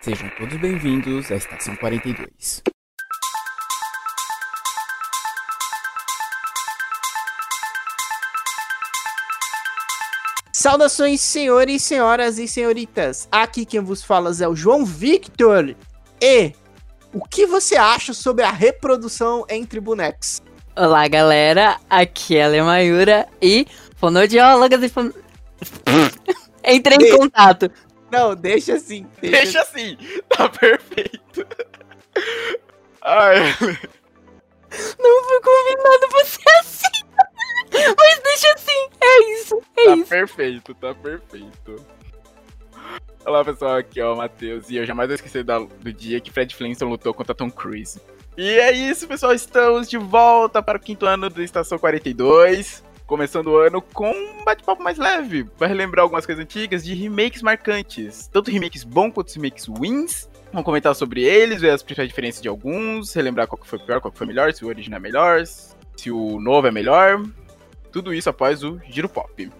Sejam todos bem-vindos à Estação 42. Saudações, senhores, senhoras e senhoritas. Aqui quem vos fala é o João Victor. E o que você acha sobre a reprodução entre bonecos? Olá, galera. Aqui é a Lemayura e fonoaudiólogas e fon... Entrei em contato. Não, deixa assim. Deixa, deixa assim. Tá perfeito. Ai. Não convidado pra ser assim. Mas deixa assim. É isso. É tá isso. perfeito, tá perfeito. Olá pessoal, aqui é o Matheus e eu jamais vou esquecer do dia que Fred Flintstone lutou contra Tom Cruise. E é isso, pessoal, estamos de volta para o quinto ano da Estação 42 começando o ano com um bate-papo mais leve. Vai relembrar algumas coisas antigas de remakes marcantes. Tanto remakes bons quanto remakes wins. Vamos comentar sobre eles, ver as principais diferenças de alguns, relembrar qual que foi pior, qual que foi melhor, se o original é melhor, se o novo é melhor. Tudo isso após o Giro Pop.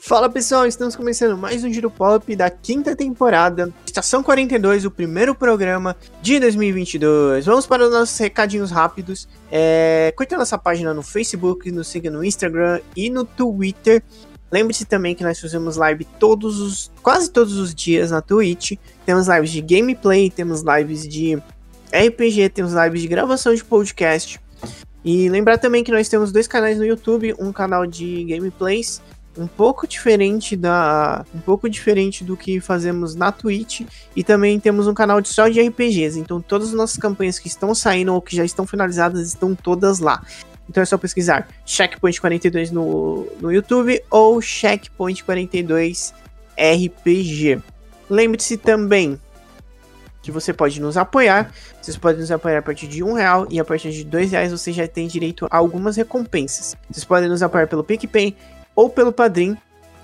Fala pessoal, estamos começando mais um Giro Pop da quinta temporada, Estação 42, o primeiro programa de 2022. Vamos para os nossos recadinhos rápidos. É, curta nossa página no Facebook, nos siga no Instagram e no Twitter. Lembre-se também que nós fazemos live todos os, quase todos os dias na Twitch. Temos lives de gameplay, temos lives de RPG, temos lives de gravação de podcast. E lembrar também que nós temos dois canais no YouTube, um canal de gameplays um pouco diferente da um pouco diferente do que fazemos na Twitch e também temos um canal de só de RPGs. Então todas as nossas campanhas que estão saindo ou que já estão finalizadas estão todas lá. Então é só pesquisar Checkpoint 42 no, no YouTube ou Checkpoint 42 RPG. Lembre-se também que você pode nos apoiar. Vocês podem nos apoiar a partir de um real e a partir de dois reais você já tem direito a algumas recompensas. Vocês podem nos apoiar pelo PicPay ou pelo Padrim.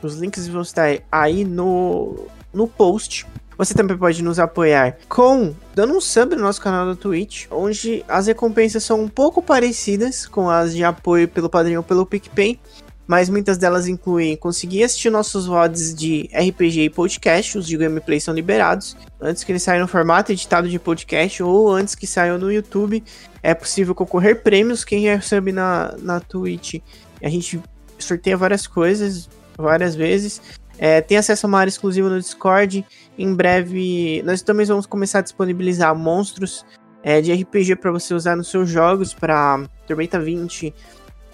Os links vão estar aí no, no post. Você também pode nos apoiar com dando um sub no nosso canal da Twitch, onde as recompensas são um pouco parecidas com as de apoio pelo Padrim ou pelo PicPay, mas muitas delas incluem conseguir assistir nossos VODs de RPG e podcast, os de gameplay são liberados, antes que eles saiam no formato editado de podcast ou antes que saiam no YouTube. É possível concorrer prêmios, quem recebe na, na Twitch. A gente sorteia várias coisas, várias vezes. É, tem acesso a uma área exclusiva no Discord. Em breve, nós também vamos começar a disponibilizar monstros é, de RPG para você usar nos seus jogos, para Tormenta 20,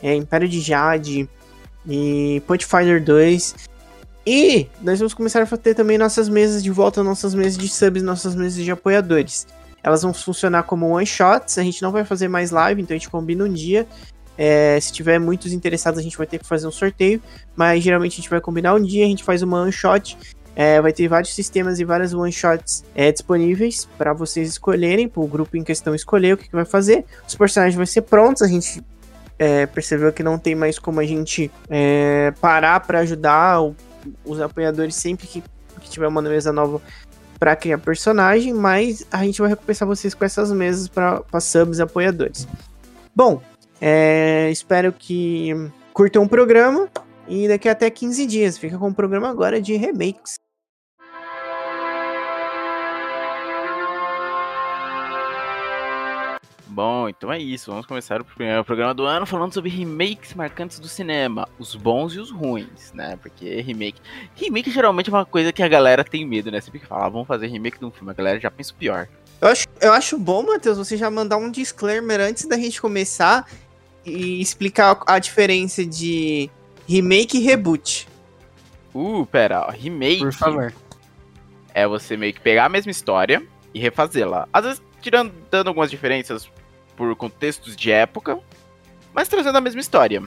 é, Império de Jade e Pathfinder 2. E nós vamos começar a ter também nossas mesas de volta, nossas mesas de subs, nossas mesas de apoiadores. Elas vão funcionar como one shots, a gente não vai fazer mais live, então a gente combina um dia é, se tiver muitos interessados, a gente vai ter que fazer um sorteio, mas geralmente a gente vai combinar um dia, a gente faz uma one shot. É, vai ter vários sistemas e várias one shots é, disponíveis para vocês escolherem, para o grupo em questão escolher o que, que, vai fazer. Os personagens vão ser prontos, a gente é, percebeu que não tem mais como a gente é, parar para ajudar o, os apoiadores sempre que, que tiver uma mesa nova para criar personagem, mas a gente vai recompensar vocês com essas mesas para subs e apoiadores. Bom, é, espero que curtam o programa e daqui até 15 dias. Fica com o programa agora de remakes. Bom, então é isso. Vamos começar o primeiro programa do ano falando sobre remakes marcantes do cinema, os bons e os ruins, né? Porque remake, remake geralmente é uma coisa que a galera tem medo, né? Sempre que fala, ah, vamos fazer remake de um filme, a galera já pensa o pior. Eu acho, eu acho bom, Matheus, você já mandar um disclaimer antes da gente começar e explicar a diferença de remake e reboot. Uh, pera, ó, remake. Por favor. É você meio que pegar a mesma história e refazê-la. Às vezes tirando, dando algumas diferenças por contextos de época, mas trazendo a mesma história.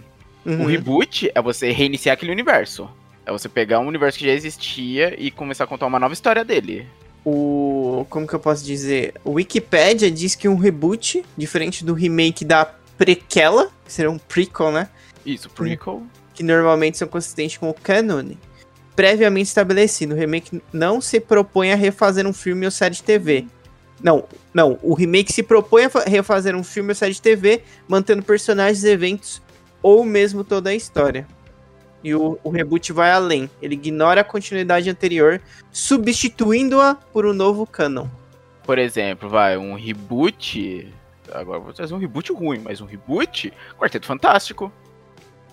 Uhum. O reboot é você reiniciar aquele universo. É você pegar um universo que já existia e começar a contar uma nova história dele. O. Como que eu posso dizer? O Wikipedia diz que um reboot, diferente do remake da prequela, que seria um prequel, né? Isso, prequel. Que normalmente são consistentes com o canon. Previamente estabelecido, o remake não se propõe a refazer um filme ou série de TV. Não, não, o remake se propõe a refazer um filme ou série de TV, mantendo personagens e eventos ou mesmo toda a história. E o, o reboot vai além. Ele ignora a continuidade anterior, substituindo-a por um novo canon. Por exemplo, vai, um reboot. Agora vou trazer um reboot ruim, mas um reboot. Quarteto Fantástico.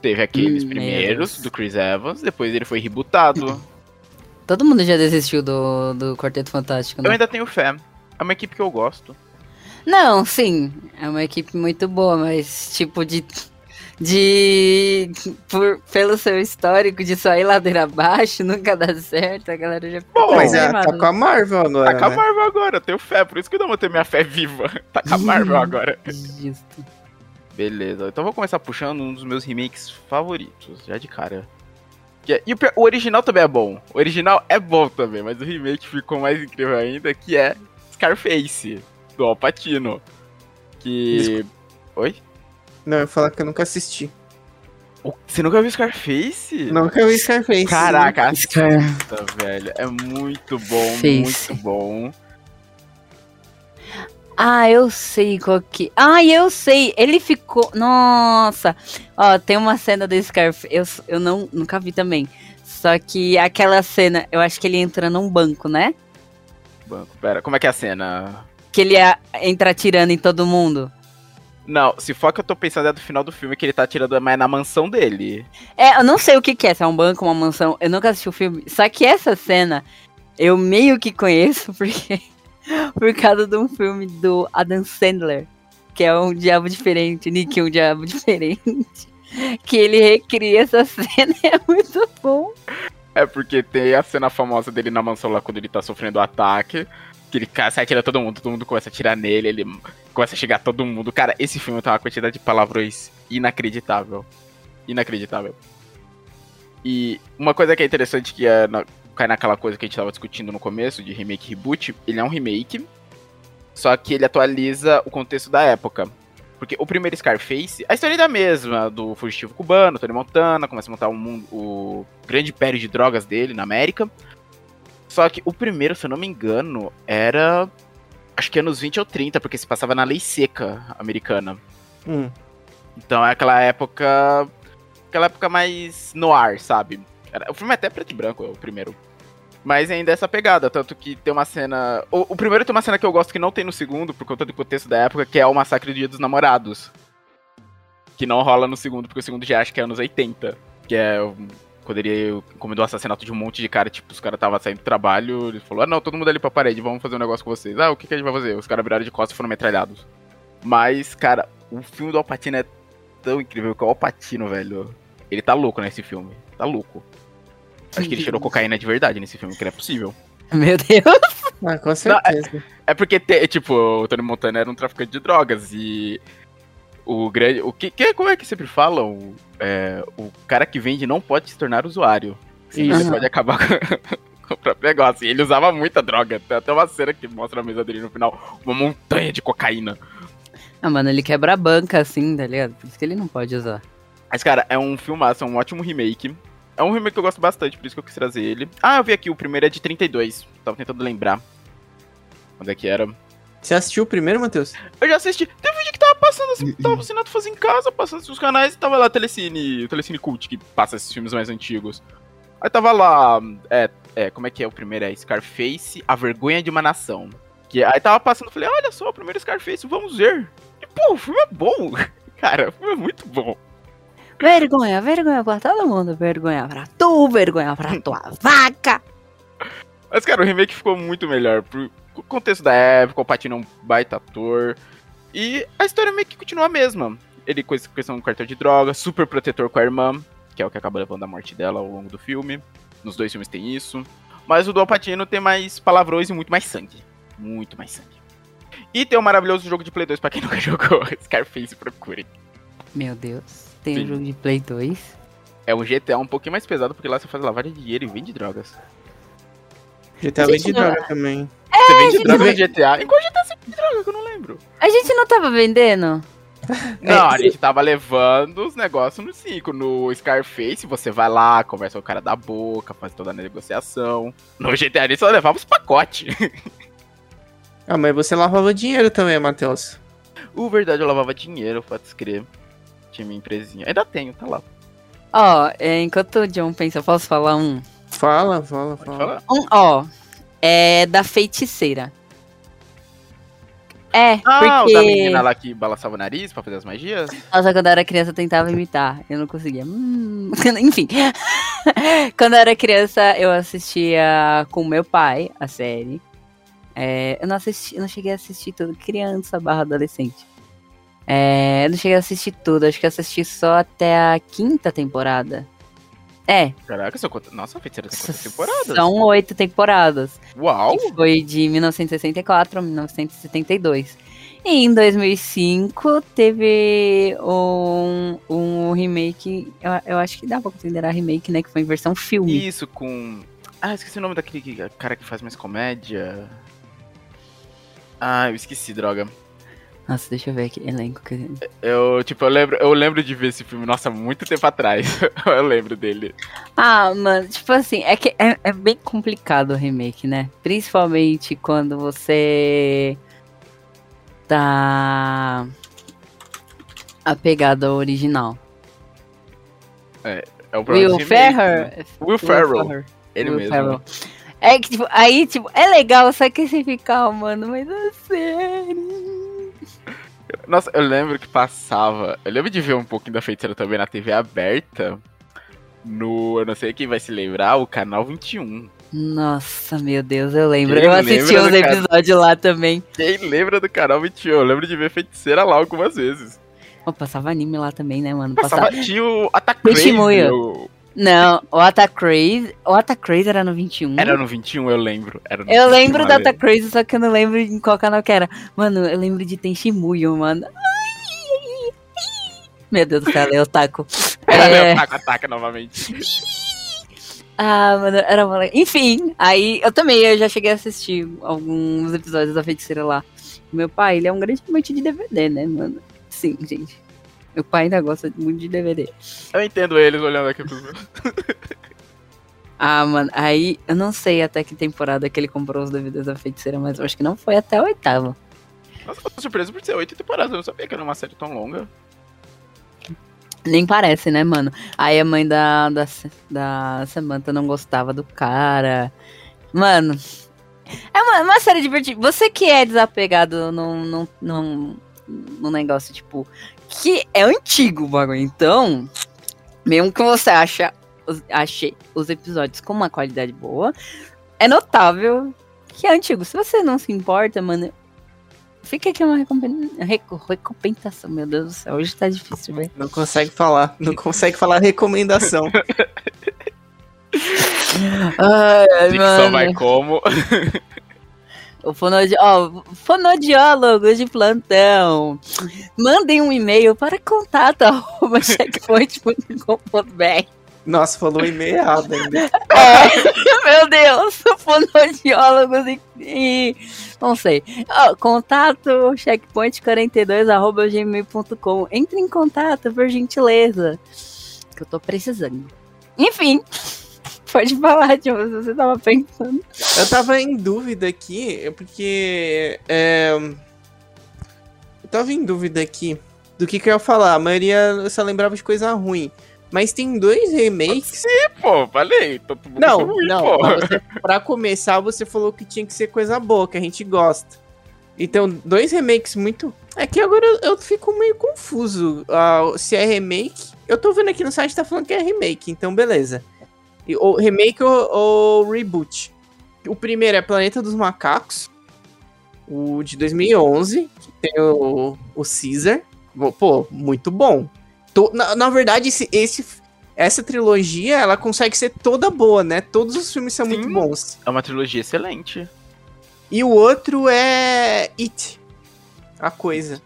Teve aqueles Hum, primeiros do Chris Evans, depois ele foi rebootado. Todo mundo já desistiu do, do Quarteto Fantástico, Eu né? ainda tenho fé. É uma equipe que eu gosto. Não, sim. É uma equipe muito boa, mas tipo de. De. Por, pelo seu histórico de só ir ladeira abaixo, nunca dá certo, a galera já Bom, Mas é, tá com a Marvel agora. Tá com a né? Marvel agora, eu tenho fé, por isso que eu não manter minha fé viva. Tá com a Marvel agora. Justo. Beleza, então eu vou começar puxando um dos meus remakes favoritos, já de cara. Que é- e o, o original também é bom. O original é bom também, mas o remake ficou mais incrível ainda, que é Scarface, do Al Pacino. Que. Oi? Não, eu ia falar que eu nunca assisti. Você nunca viu Scarface? Nunca vi Scarface. Caraca, Scar... assista, velho. É muito bom, Face. muito bom. Ah, eu sei qual que. Ah, eu sei. Ele ficou. Nossa! Ó, tem uma cena do Scarface. Eu, eu não, nunca vi também. Só que aquela cena, eu acho que ele entra num banco, né? Banco, pera, como é que é a cena? Que ele a- entra atirando em todo mundo. Não, se for que eu tô pensando é do final do filme que ele tá tirando mais na mansão dele. É, eu não sei o que, que é, se é um banco, uma mansão. Eu nunca assisti o filme. Só que essa cena eu meio que conheço porque. por causa de um filme do Adam Sandler. Que é um diabo diferente, Nick, um diabo diferente. Que ele recria essa cena e é muito bom. É porque tem a cena famosa dele na mansão lá quando ele tá sofrendo o ataque. Que ele sai atira todo mundo, todo mundo começa a atirar nele, ele começa a chegar todo mundo. Cara, esse filme tem uma quantidade de palavrões inacreditável. Inacreditável. E uma coisa que é interessante que é na- cai naquela coisa que a gente tava discutindo no começo, de remake e reboot, ele é um remake, só que ele atualiza o contexto da época. Porque o primeiro Scarface, a história é a mesma, do fugitivo cubano, Tony Montana, começa a montar um o grande império de drogas dele na América. Só que o primeiro, se eu não me engano, era. Acho que anos 20 ou 30, porque se passava na lei seca americana. Hum. Então é aquela época. Aquela época mais no ar, sabe? Era- o filme é até preto e branco, é o primeiro. Mas ainda é essa pegada, tanto que tem uma cena. O, o primeiro tem uma cena que eu gosto que não tem no segundo, por conta do contexto da época, que é o massacre do Dia dos Namorados. Que não rola no segundo, porque o segundo já acho que é anos 80. Que é quando ele encomendou o assassinato de um monte de cara, tipo, os caras estavam saindo do trabalho, ele falou, ah não, todo mundo ali pra parede, vamos fazer um negócio com vocês. Ah, o que, que a gente vai fazer? Os caras viraram de costas e foram metralhados. Mas, cara, o filme do Alpatino é tão incrível que o Alpatino, velho, ele tá louco nesse filme. Tá louco. Acho que ele cheirou cocaína de verdade nesse filme, que não é possível. Meu Deus. Ah, com certeza. É porque, te- tipo, o Tony Montana era um traficante de drogas e o grande. O que, que- como é que sempre falam? É, o cara que vende não pode se tornar usuário. Isso. ele pode acabar com, com o próprio negócio. E ele usava muita droga. Tem até uma cena que mostra a mesa dele no final, uma montanha de cocaína. Ah, mano, ele quebra a banca assim, tá ligado? Por isso que ele não pode usar. Mas, cara, é um filmaço, é um ótimo remake. É um remake que eu gosto bastante, por isso que eu quis trazer ele. Ah, eu vi aqui, o primeiro é de 32. Tava tentando lembrar. Quando é que era? Você assistiu o primeiro, Matheus? Eu já assisti. Teve um dia que tava passando assim, tava assinado fazer em casa, passando os canais, e tava lá Telecine, Telecine Cult, que passa esses filmes mais antigos. Aí tava lá, é, é, como é que é o primeiro? É Scarface, A Vergonha de uma Nação. Que, aí tava passando, falei, olha só, o primeiro Scarface, vamos ver. E, pô, o filme é bom. Cara, o filme é muito bom. Vergonha, vergonha pra todo mundo. Vergonha pra tu, vergonha pra tua vaca. Mas, cara, o remake ficou muito melhor. Pro contexto da época, o Patino é um baita ator. E a história meio que continua a mesma. Ele com questão do cartão de droga, super protetor com a irmã, que é o que acaba levando a morte dela ao longo do filme. Nos dois filmes tem isso. Mas o do Al Pacino tem mais palavrões e muito mais sangue. Muito mais sangue. E tem um maravilhoso jogo de Play 2 pra quem nunca jogou. Scarface, procurem. Meu Deus. Tem Sim. um jogo de Play 2. É um GTA um pouquinho mais pesado, porque lá você faz lavagem de dinheiro e vende drogas. GTA vende droga também. Você vende droga no GTA? Em qual GTA você vende droga? Que eu não lembro. A gente não tava vendendo? Não, É, a gente tava levando os negócios no 5. No Scarface, você vai lá, conversa com o cara da boca, faz toda a negociação. No GTA, a gente só levava os pacotes. Ah, mas você lavava dinheiro também, Matheus. o verdade, eu lavava dinheiro, pode escrever. tinha minha empresinha. Ainda tenho, tá lá. Ó, é, enquanto o John pensa, eu posso falar um? Fala, fala, fala. Um, ó, é da feiticeira. É, Ah, porque... o da menina lá que balançava o nariz pra fazer as magias? Nossa, quando eu era criança eu tentava imitar. Eu não conseguia. Hum, Enfim. quando eu era criança, eu assistia com meu pai a série. É, eu não assisti, eu não cheguei a assistir tudo. Criança barra adolescente. É, eu não cheguei a assistir tudo. Acho que eu assisti só até a quinta temporada. É, Caraca, são quantas... Nossa, feiticeira tem quantas temporadas? são oito temporadas. Uau! que foi de 1964 a 1972. E em 2005 teve um, um remake, eu, eu acho que dá pra considerar remake, né? Que foi em versão filme. Isso com... Ah, esqueci o nome daquele que- cara que faz mais comédia. Ah, eu esqueci, droga. Nossa, deixa eu ver aqui, elenco. Que... Eu, tipo, eu lembro, eu lembro de ver esse filme, nossa, muito tempo atrás. eu lembro dele. Ah, mano, tipo assim, é que é, é bem complicado o remake, né? Principalmente quando você tá apegado ao original. É o próprio Will remake, né? Ferrer? Will Ferrell. Ferrer. Ele Will mesmo. Ferrell. É que, tipo, aí, tipo, é legal, só que você fica, ah, mano, mas é sério. Nossa, eu lembro que passava. Eu lembro de ver um pouquinho da feiticeira também na TV aberta. No. Eu não sei quem vai se lembrar, o canal 21. Nossa, meu Deus, eu lembro. Quem eu assisti os episódios lá também. Quem lembra do canal 21? Eu lembro de ver feiticeira lá algumas vezes. Pô, passava anime lá também, né, mano? Passava... Passava, tinha o- Não, o Attack Crazy. O Attack Crazy era no 21. Era no 21, eu lembro. Eu 21, lembro. Attack Crazy, só que eu não lembro em qual canal que era. Mano, eu lembro de Tenshimuyo, mano. Meu Deus do céu, é otaku. Era É. ataca, ataca novamente. Ah, mano, era uma... Enfim, aí eu também eu já cheguei a assistir alguns episódios da Feiticeira lá. Meu pai, ele é um grande amante de DVD, né, mano? Sim, gente. Meu pai ainda gosta muito de DVD. Eu entendo eles olhando aqui pros meus. Ah, mano, aí eu não sei até que temporada que ele comprou os DVDs da Feiticeira, mas eu acho que não foi até a oitava. Nossa, eu tô surpreso por ser oito temporadas. Eu não sabia que era uma série tão longa. Nem parece, né, mano? Aí a mãe da, da, da Samantha não gostava do cara. Mano. É uma, uma série divertida. Você que é desapegado num, num, num, num negócio, tipo, que é antigo o bagulho. Então, mesmo que você acha, ache os episódios com uma qualidade boa, é notável que é antigo. Se você não se importa, mano, fica aqui uma recompen- reco- recompensação. Meu Deus do céu, hoje tá difícil, velho. Não consegue falar. Não consegue falar recomendação. Ai, Dicção vai como. O fonodi... fonodiólogos de plantão. Mandem um e-mail para contato arroba checkpoint.com.br. Nossa, falou e-mail errado ainda. É, meu Deus, fonodiólogos e, e- não sei. Ó, contato checkpoint42 arroba gmail.com. Entre em contato, por gentileza. Que eu tô precisando. Enfim, pode falar, John, se você tava pensando. Eu tava em dúvida aqui, porque. É, eu tava em dúvida aqui do que, que eu ia falar. A maioria eu só lembrava de coisa ruim. Mas tem dois remakes. Pô, falei. Todo mundo Não, ruim, não. pô. você- pra começar, você falou que tinha que ser coisa boa, que a gente gosta. Então, dois remakes muito. É que agora eu, eu fico meio confuso ah, se é remake. Eu tô vendo aqui no site tá falando que é remake, então beleza. Ou remake ou, ou reboot. O primeiro é Planeta dos Macacos, o de 2011, que tem o, o Caesar. Pô, muito bom. To- na, na verdade, esse, esse, essa trilogia, ela consegue ser toda boa, né? Todos os filmes são Sim. muito bons. É uma trilogia excelente. E o outro é It. A coisa.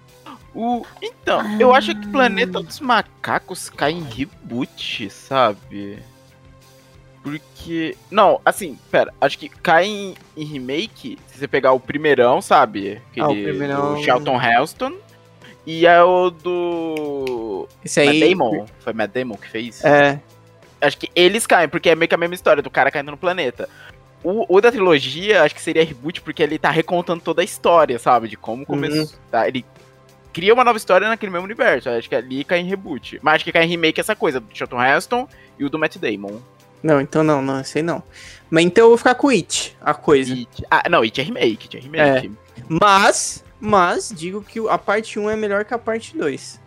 O... Então, eu acho que Planeta dos Macacos cai em reboot, sabe? Porque. Não, assim, pera, acho que cai em, em remake se você pegar o primeirão, sabe? Aquele Ah, o primeirão- do Charlton Heston. E é o do. Esse Matt aí. Damon. Foi Matt Damon que fez? É. Acho que eles caem, porque é meio que a mesma história do cara caindo no planeta. O, o da trilogia, acho que seria reboot, porque ele tá recontando toda a história, sabe? De como começou. Uhum. tá? Ele cria uma nova história naquele mesmo universo. Acho que ali cai em reboot. Mas acho que cai em remake essa coisa, do Charlton Heston e o do Matt Damon. Não, então não, não, sei não. Mas então eu vou ficar com It, a coisa. It. Ah, não, It é remake, It é remake. Mas, mas, digo que a parte 1 é melhor que a parte 2.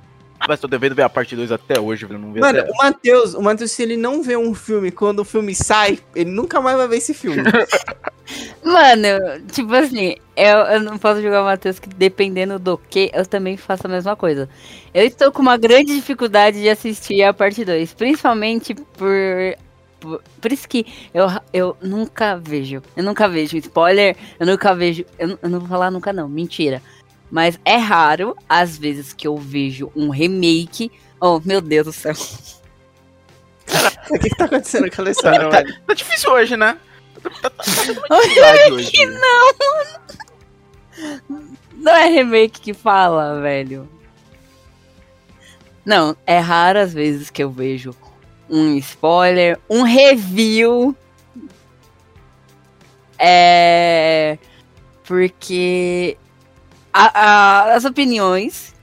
Mas tô devendo ver a parte 2 até hoje, velho. Não vi Mano, até... o Matheus, o Matheus, se ele não vê um filme quando o filme sai, ele nunca mais vai ver esse filme. Mano, tipo assim, eu, eu não posso jogar o Matheus que dependendo do que, eu também faço a mesma coisa. Eu estou com uma grande dificuldade de assistir a parte 2, principalmente por. Por, por isso que eu, eu nunca vejo. Eu nunca vejo spoiler, eu nunca vejo. Eu, não- eu não vou falar nunca, não, mentira. Mas é raro, às vezes, que eu vejo um remake. Oh, meu Deus do céu. o que, que tá acontecendo com a Alessandra, Tá, velho? tá difícil hoje, né? Tá, tá, tá tendo uma dificuldade hoje. Não é remake que fala, velho. Não, é raro as vezes que eu vejo um spoiler, um review. É. Porque a- a- as opiniões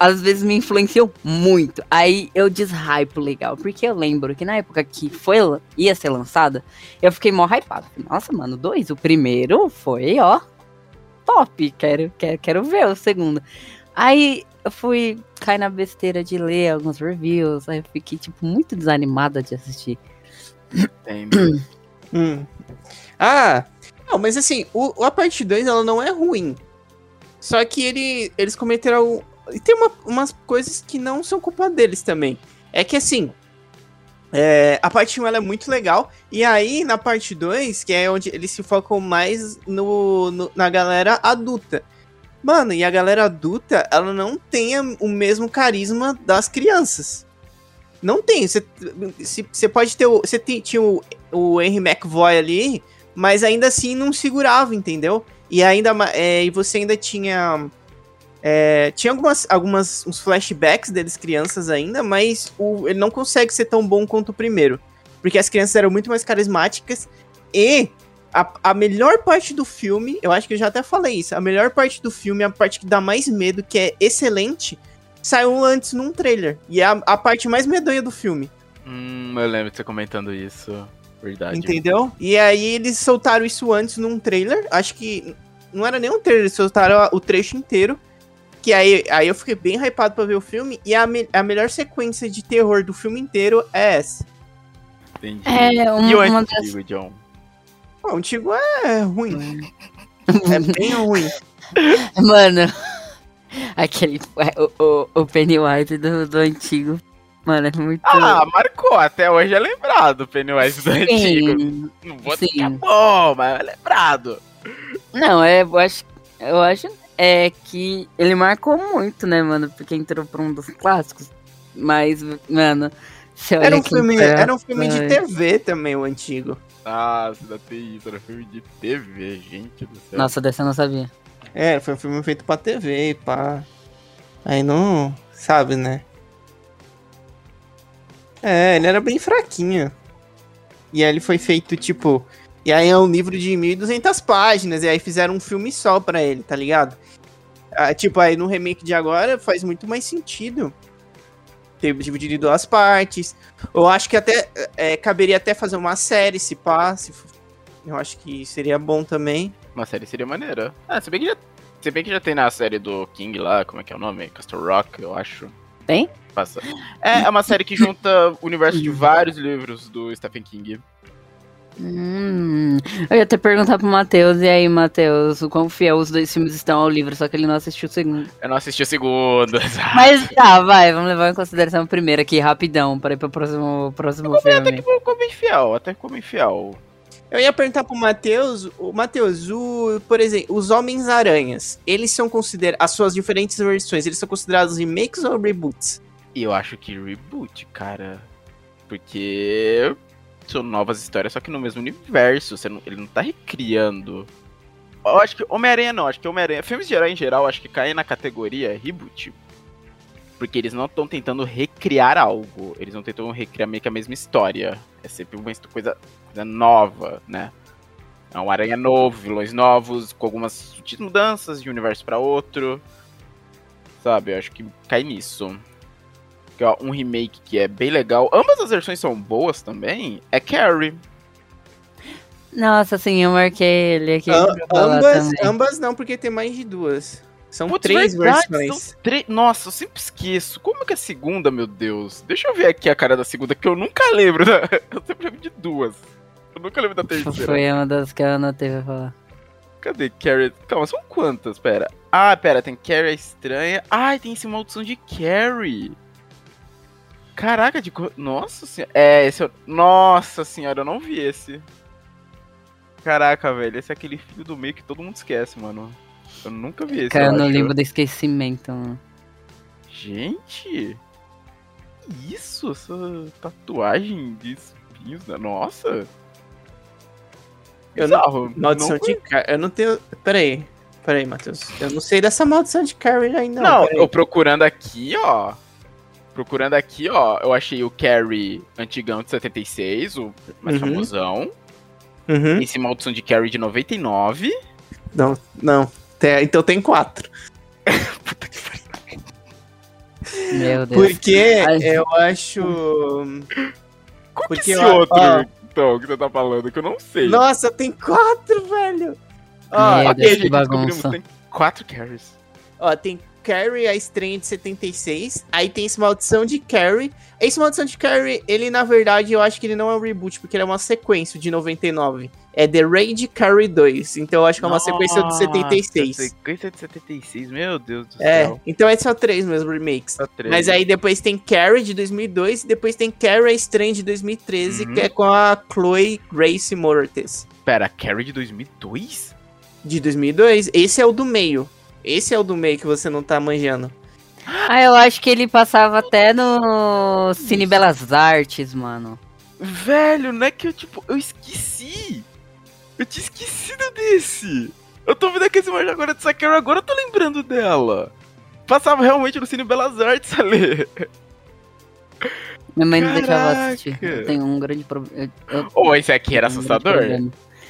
às vezes me influenciam muito. Aí eu deshypo legal. Porque eu lembro que na época que foi, ia ser lançada, eu fiquei mó hypado. Nossa, mano, dois. O primeiro foi, ó, top. Quero, quero, quero ver o segundo. Aí eu fui cair na besteira de ler alguns reviews. Aí eu fiquei, tipo, muito desanimada de assistir. Entendo. Hum. Ah, não, mas assim, o, a parte 2 ela não é ruim. Só que ele, eles cometeram. E tem uma- umas coisas que não são culpa deles também. É que assim. é, a parte 1 ela é muito legal. E aí, na parte 2, que é onde eles se focam mais no, no- na galera adulta. Mano, e a galera adulta, ela não tem o mesmo carisma das crianças. Não tem. Você pode ter o. Você tinha o, o Henry McVoy ali, mas ainda assim não segurava, entendeu? E ainda é, e você ainda tinha é, tinha algumas, algumas uns flashbacks deles crianças ainda, mas o, ele não consegue ser tão bom quanto o primeiro, porque as crianças eram muito mais carismáticas e a, a melhor parte do filme, eu acho que eu já até falei isso, a melhor parte do filme, a parte que dá mais medo, que é excelente, saiu antes num trailer e é a, a parte mais medonha do filme. hum, eu lembro de você comentando isso. Verdade. Entendeu? E aí eles soltaram isso antes num trailer. Acho que não era nem um trailer, eles soltaram o trecho inteiro. Que aí, aí eu fiquei bem hypado pra ver o filme. E a, me- a melhor sequência de terror do filme inteiro é essa. Entendi. É, uma, e o uma das. antigo, John? Pô, o antigo é ruim. É bem ruim. Mano, aquele. O, o, o Pennywise do, do antigo. Mano, é muito. Ah, marcou. Até hoje é lembrado o Pennywise do antigo. Sim. Não vou sim. dizer que é bom, mas é lembrado. Não, é, eu acho, eu acho é que ele marcou muito, né, mano? Porque entrou pra um dos clássicos. Mas, mano, Era um filme, era um filme de. TV também, o antigo. Ah, você ainda tem isso. Era filme de TV, gente do céu. Nossa, dessa eu não sabia. É, foi um filme feito pra TV, pá. Aí não. Sabe, né? É, ele era bem fraquinho. E aí ele foi feito, tipo. E aí é um livro de 1.200 páginas. E aí fizeram um filme só pra ele, tá ligado? Ah, tipo, aí no remake de agora faz muito mais sentido. Ter dividido em duas partes. Eu acho que até. é, caberia até fazer uma série, se pá. Se, eu acho que seria bom também. Uma série seria maneira. Ah, se bem que já. Se bem que já tem na série do King lá, como é que é o nome? Castle Rock, eu acho. Tem? Passa. É, é uma série que junta o universo de vários livros do Stephen King. Hum, eu ia até perguntar pro Matheus, e aí, Matheus, o quão fiel os dois filmes estão ao livro, só que ele não assistiu o segundo. Eu não assisti o segundo. Mas tá, vai, vamos levar em consideração o primeiro aqui, rapidão, para ir pro próximo, próximo Até filme. que ficou bem fiel, até que ficou bem fiel. Eu ia perguntar pro Matheus, o Matheus, o, por exemplo, os Homens-Aranhas, eles são considerados, as suas diferentes versões, eles são considerados remakes ou reboots? Eu acho que reboot, cara. Porque são novas histórias, só que no mesmo universo. Não- ele não tá recriando. Eu acho que Homem-Aranha não, acho que Homem-Aranha. Filmes de em geral, acho que caem na categoria reboot. Porque eles não estão tentando recriar algo. Eles não tentam recriar meio que a mesma história. É sempre uma coisa, coisa nova, né? É um aranha novo, vilões novos, com algumas mudanças de um universo pra outro. sabe? Eu acho que cai nisso. Que, ó, um remake que é bem legal. Ambas as versões são boas também. É Carrie. Nossa, sim, eu marquei ele aqui. Am- ambas, também. ambas não, porque tem mais de duas. São Putz, três verdade, versões. são tre- Nossa, eu sempre esqueço. Como que é a segunda, meu Deus? Deixa eu ver aqui a cara da segunda, que eu nunca lembro. da- Eu sempre lembro de duas. Eu nunca lembro da terceira. Foi uma das que eu anotei pra falar. Cadê Carrie? Calma, são quantas? Pera. Ah, pera, tem Carrie a estranha. Ai, tem esse maldição de Carrie. Caraca, de. co- Nossa senhora. É, esse eu... Nossa senhora, eu não vi esse. Caraca, velho, esse é aquele filho do meio que todo mundo esquece, mano. Eu nunca vi esse. Caiu eu no acho. limbo do esquecimento, mano. Gente! que Isso, essa tatuagem de espinhos, né? Nossa! Eu não-. Maldição não de Carrie. Eu não tenho. Peraí. Peraí, Matheus. Eu não sei dessa maldição de Carrie ainda. Não, peraí. eu procurando aqui, ó. Procurando aqui, ó, eu achei o Carrie antigão de 76, o mais Uhum. famosão. Uhum. Esse Maldição de Carrie de 99. Não, não. Tem- então tem quatro. Meu Deus. Porque Ai. eu acho. Qual Porque que é esse eu- outro, ó. então, que você tá falando, que eu não sei. Nossa, tem quatro, velho! Ó, Meu Deus, que gente, descobrimos, bagunça. tem quatro Carries. ó, tem Carrie, a estranha de 76. Aí tem esse Maldição de Carrie. Esse Maldição de Carrie, ele na verdade, eu acho que ele não é um reboot, porque ele é uma sequência de 99. É The Raid Carrie 2. Então eu acho que é uma sequência de 76. Sequência de 76, meu Deus do É, céu. então é só três mesmo remakes. Só três. Mas aí depois tem Carrie de 2002 e depois tem Carrie a Estranha de 2013, Uhum. que é com a Chloe Grace Moretz. Pera, Carrie de 2002? De 2002. Esse é o do meio. Esse é o do meio que você não tá manjando. Ah, eu acho que ele passava até no Cine Belas Artes, mano. Velho, não é que eu, tipo, eu esqueci. Eu tinha esquecido desse. Eu tô vendo aqui esse imagem agora dessa Carrie, agora eu tô lembrando dela. Passava realmente no Cine Belas Artes ali. Minha mãe não deixava Caraca. assistir. Eu tenho um grande problema. Ou esse aqui era um assustador?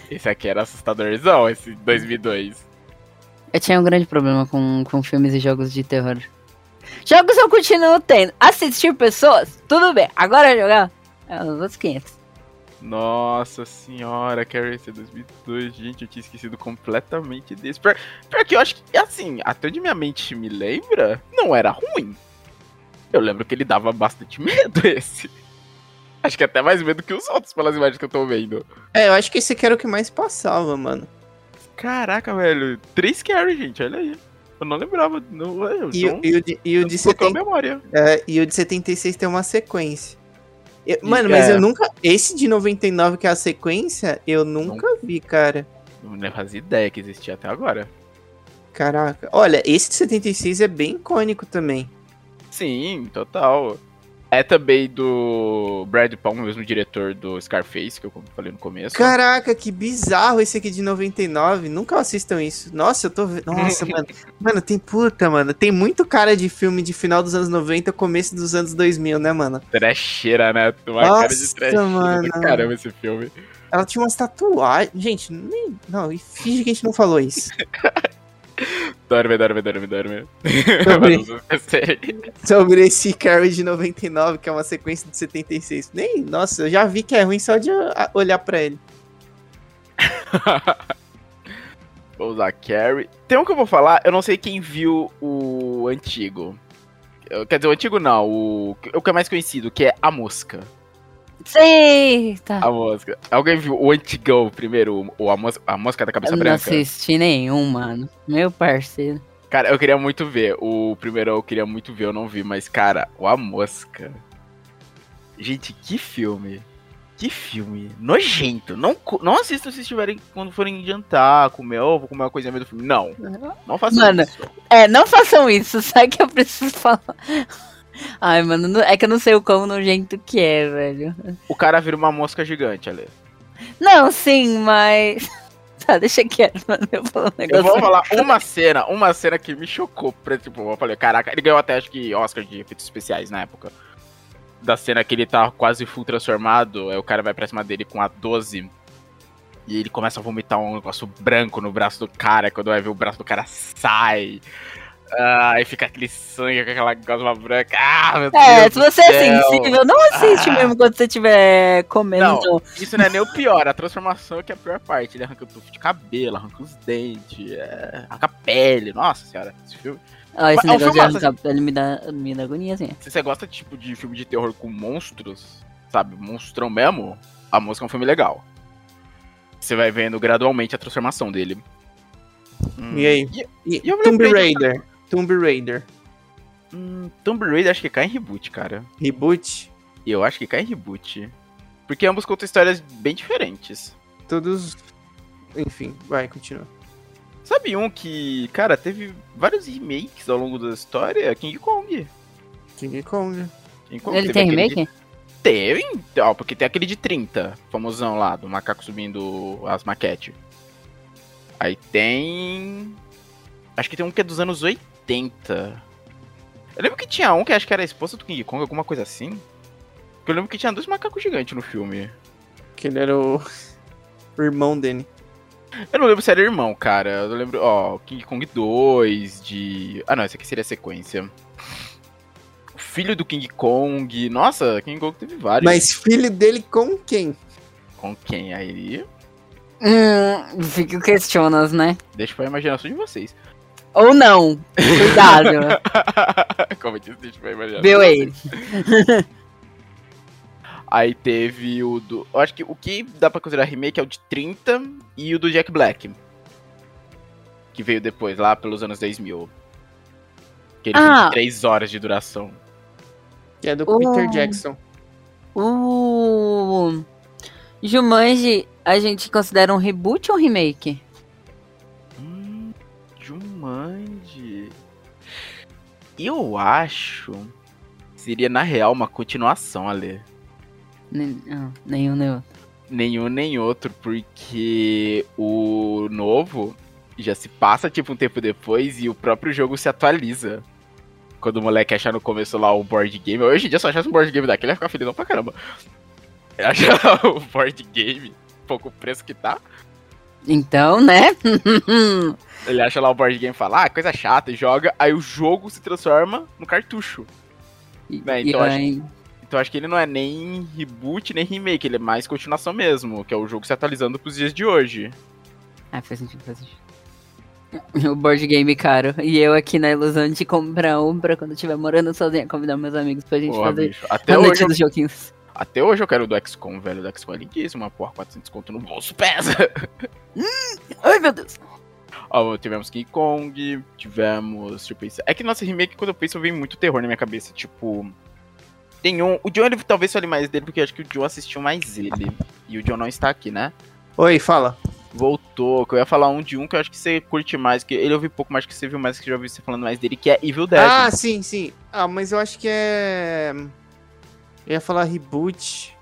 Esse aqui era assustadorzão, esse 2002. Eu tinha um grande problema com, com filmes e jogos de terror. Jogos eu continuo tendo. Assistir pessoas, tudo bem. Agora jogar, é os outros 500. Nossa senhora, Carrie esse é 2002, gente, eu tinha esquecido completamente desse. Pior, pior que eu acho que, assim, até onde minha mente me lembra, não era ruim. Eu lembro que ele dava bastante medo esse. Acho que até mais medo que os outros, pelas imagens que eu tô vendo. É, eu acho que esse aqui era o que mais passava, mano. Caraca, velho. Três Carrie, gente, olha aí. Eu não lembrava. Não, eu, E, o- não, e o de, e o de desbloqueou a 70, memória. é, e o de 76 tem uma sequência. Eu- mano, mas é. eu nunca. Esse de 99, que é a sequência, eu nunca vi, cara. Não fazia ideia que existia até agora. Caraca. Olha, esse de 76 é bem icônico também. Sim, total. É também do Brad Palmer, mesmo diretor do Scarface, que eu falei no começo. Caraca, que bizarro esse aqui de 99. Nunca assistam isso. Nossa, eu tô vendo. Nossa, mano. Mano, tem puta, mano. Tem muito cara de filme de final dos anos 90, começo dos anos 2000, né, mano? Trecheira, né? Uma Nossa, cara de trecheira mano. caramba esse filme. Ela tinha umas tatuagens. Gente, nem. Não, e finge que a gente não falou isso. Dorme, dorme, dorme, dorme. Sobre, sei. sobre esse Carrie de 99, que é uma sequência de 76. Nem. Nossa, eu já vi que é ruim só de olhar pra ele. Vou usar Carrie. Tem um que eu vou falar, eu não sei quem viu o antigo. Quer dizer, o antigo não, o, o que é mais conhecido, que é A Mosca. Tá. A Mosca. Alguém viu o antigão primeiro, o, a, mosca, a Mosca da Cabeça Eu não Branca? assisti nenhum, mano. Meu parceiro. Cara, eu queria muito ver. O primeiro eu queria muito ver, eu não vi, mas, cara, o A Mosca. Gente, que filme. Que filme. Nojento. Não, não assistam se estiverem quando forem jantar, comer ovo, comer uma coisinha meio do filme. Não. Não façam Mano, isso. É, não façam isso, sabe que eu preciso falar. Ai, mano, é que eu não sei o quão nojento que é, velho. O cara vira uma mosca gigante ali. Não, sim, mas. Tá, deixa quieto, mano. Eu vou falar um Eu negócio. vou falar uma cena, uma cena que me chocou. Tipo, eu falei, caraca, ele ganhou até acho que Oscar de efeitos especiais na época. Da cena que ele tá quase full transformado, aí o cara vai pra cima dele com a 12. E ele começa a vomitar um negócio branco no braço do cara. Quando vai ver o braço do cara sai. Ah, aí fica aquele sangue com aquela gosma branca. Ah, meu É, Deus se você do é sensível, não assiste Ah. mesmo quando você estiver comendo. Não. Isso não é nem o pior, a transformação que é a pior parte. Ele arranca o tufo de cabelo, arranca os dentes, é, arranca a pele. Nossa senhora, esse filme. Ó, esse Mas é um negócio de filmaço, arrancar a pele me dá, me dá agonia, assim. Se você gosta tipo de filme de terror com monstros, sabe, monstrão mesmo, a música é um filme legal. Você vai vendo gradualmente a transformação dele. Hum, E aí? E, E E Tomb Raider. Tomb Raider. hum, Tomb Raider acho que cai em reboot, cara. Reboot. Eu acho que cai em reboot. Porque ambos contam histórias bem diferentes. Todos. Enfim, vai, continua. Sabe um que, cara, teve vários remakes ao longo da história? King Kong. King Kong. King Kong Ele tem remake? de- Teve, ó, porque tem aquele de 30, famosão lá, do macaco subindo as maquetes. Aí tem. Acho que tem um que é dos anos 80. Eu lembro que tinha um que acho que era a esposa do King Kong, alguma coisa assim. Porque eu lembro que tinha dois macacos gigantes no filme. Que ele era o, o irmão dele. Eu não lembro se era irmão, cara. Eu lembro, ó, King Kong 2, de. Ah, não, esse aqui seria a sequência. O filho do King Kong. Nossa, King Kong teve vários. Mas filho dele com quem? Com quem aí? Hum, fica questionas, né? Deixa pra imaginação de vocês. Ou não. Cuidado. Como eu disse, deixa pra imaginação. Viu ele? Aí teve o do. Eu acho que o que dá pra considerar remake é o de 30 e o do Jack Black. Que veio depois, lá pelos anos 2000. Que ele Ah. tem 3 horas de duração. Que é do. Peter Jackson. O Jumanji, a gente considera um reboot ou um remake? Jumanji. Eu acho. Seria, na real, uma continuação, Ale. Nem- não, nenhum, nenhum. Nenhum nem outro, porque o novo já se passa tipo um tempo depois e o próprio jogo se atualiza. Quando o moleque achar no começo lá o board game. Hoje em dia, se eu achasse um board game daquele, ia ficar felizão pra caramba. Achar o board game, pouco preço que tá. Então, né? Ele acha lá o board game e fala, ah, coisa chata, e joga, aí o jogo se transforma no cartucho. E- Né, e então acho- aí- Então acho que ele não é nem reboot, nem remake, ele é mais continuação mesmo, que é o jogo se atualizando pros dias de hoje. Ah, faz sentido, faz sentido. O board game caro. E eu aqui na ilusão de comprar um pra quando estiver morando sozinha, convidar meus amigos pra gente Porra, fazer bicho. Até a hoje, noite eu, dos joguinhos. até hoje eu quero o do XCOM, velho. Do XCOM é lindíssimo, uma porra, 400 conto no bolso, pesa. Ai, meu Deus. Ó, tivemos King Kong, tivemos. Deixa eu pensar. É que nossa remake, quando eu penso, vem muito terror na minha cabeça. Tipo. Tem um. O John, ele talvez fale mais dele, porque eu acho que o John assistiu mais ele. E o John não está aqui, né? Oi, fala. Voltou, que eu ia falar um de um que eu acho que você curte mais, que ele ouviu pouco mais que você viu mais, que já ouviu você falando mais dele, que é Evil Dead. Ah, sim, sim. Ah, mas eu acho que é. Eu ia falar reboot.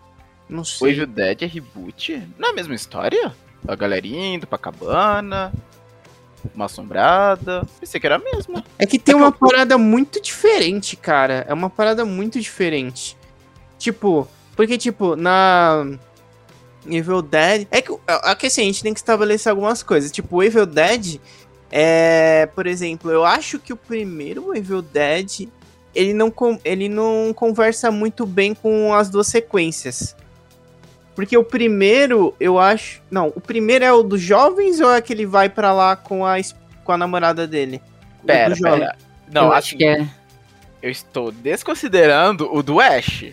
Não o sei. Evil Dead é reboot? Não é a mesma história? A galerinha indo pra cabana, uma assombrada. Pensei que era a mesma. É que tem É que uma eu- parada muito diferente, cara. É uma parada muito diferente. Tipo, porque, tipo, na. Evil Dead. É que, é que assim, a gente tem que estabelecer algumas coisas. Tipo, o Evil Dead é. Por exemplo, eu acho que o primeiro Evil Dead. Ele não, ele não conversa muito bem com as duas sequências. Porque o primeiro, eu acho. Não, o primeiro é o dos jovens ou é que ele vai pra lá com a, com a namorada dele? Pera, do jovem. pera. Não, eu assim, acho que é. eu estou desconsiderando o do Ash.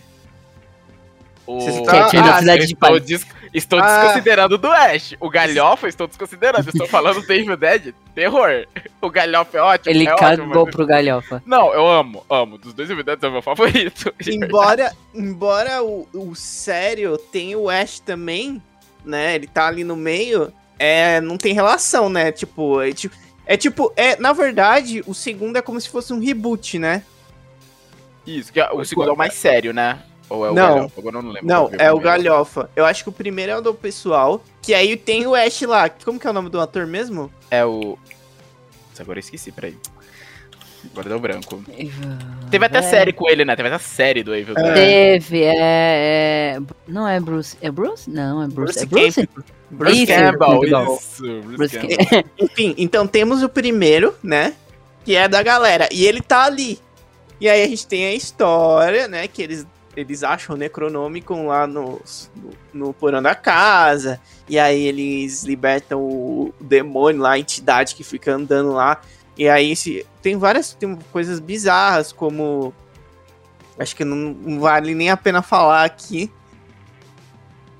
O... É Ah, Cidade de Paz. des- estou Ah. desconsiderando o do Ash. O Galhofa estou desconsiderando. Eu estou falando do Evil Dead. Terror. O Galhofa é ótimo. Ele é ótimo, cagou mas- pro galhofa. Não, eu amo, amo. Dos dois Evil Dead é o meu favorito. embora embora o, o sério tenha o Ash também, né? Ele tá ali no meio, é, não tem relação, né? Tipo, é tipo, é tipo, é, na verdade, o segundo é como se fosse um reboot, né? Isso, que é- o segundo é o mais sério, né? Ou é o Não. Galhofa? Agora eu não lembro. Não, é o primeiro. Galhofa. Eu acho que o primeiro é o do pessoal, que aí tem o Ash lá. Como que é o nome do ator mesmo? É o. Nossa, Agora eu esqueci, peraí. Agora deu branco. Evil Teve até Dead. série com ele, né? Teve até série do Evil Dead. Teve, é, é. Não é Bruce. É Bruce? Não, é Bruce. é Bruce? Campbell. Bruce Isso, Campbell. Campbell, Campbell. isso. Bruce Bruce Campbell. Enfim, então temos o primeiro, né? que é da galera. E ele tá ali. E aí a gente tem a história, né? Que eles, eles acham o Necronomicon lá no, no, no porão da casa. E aí eles libertam o, o demônio lá, a entidade que fica andando lá. E aí se, tem várias tem coisas bizarras, como. Acho que não, não vale nem a pena falar aqui.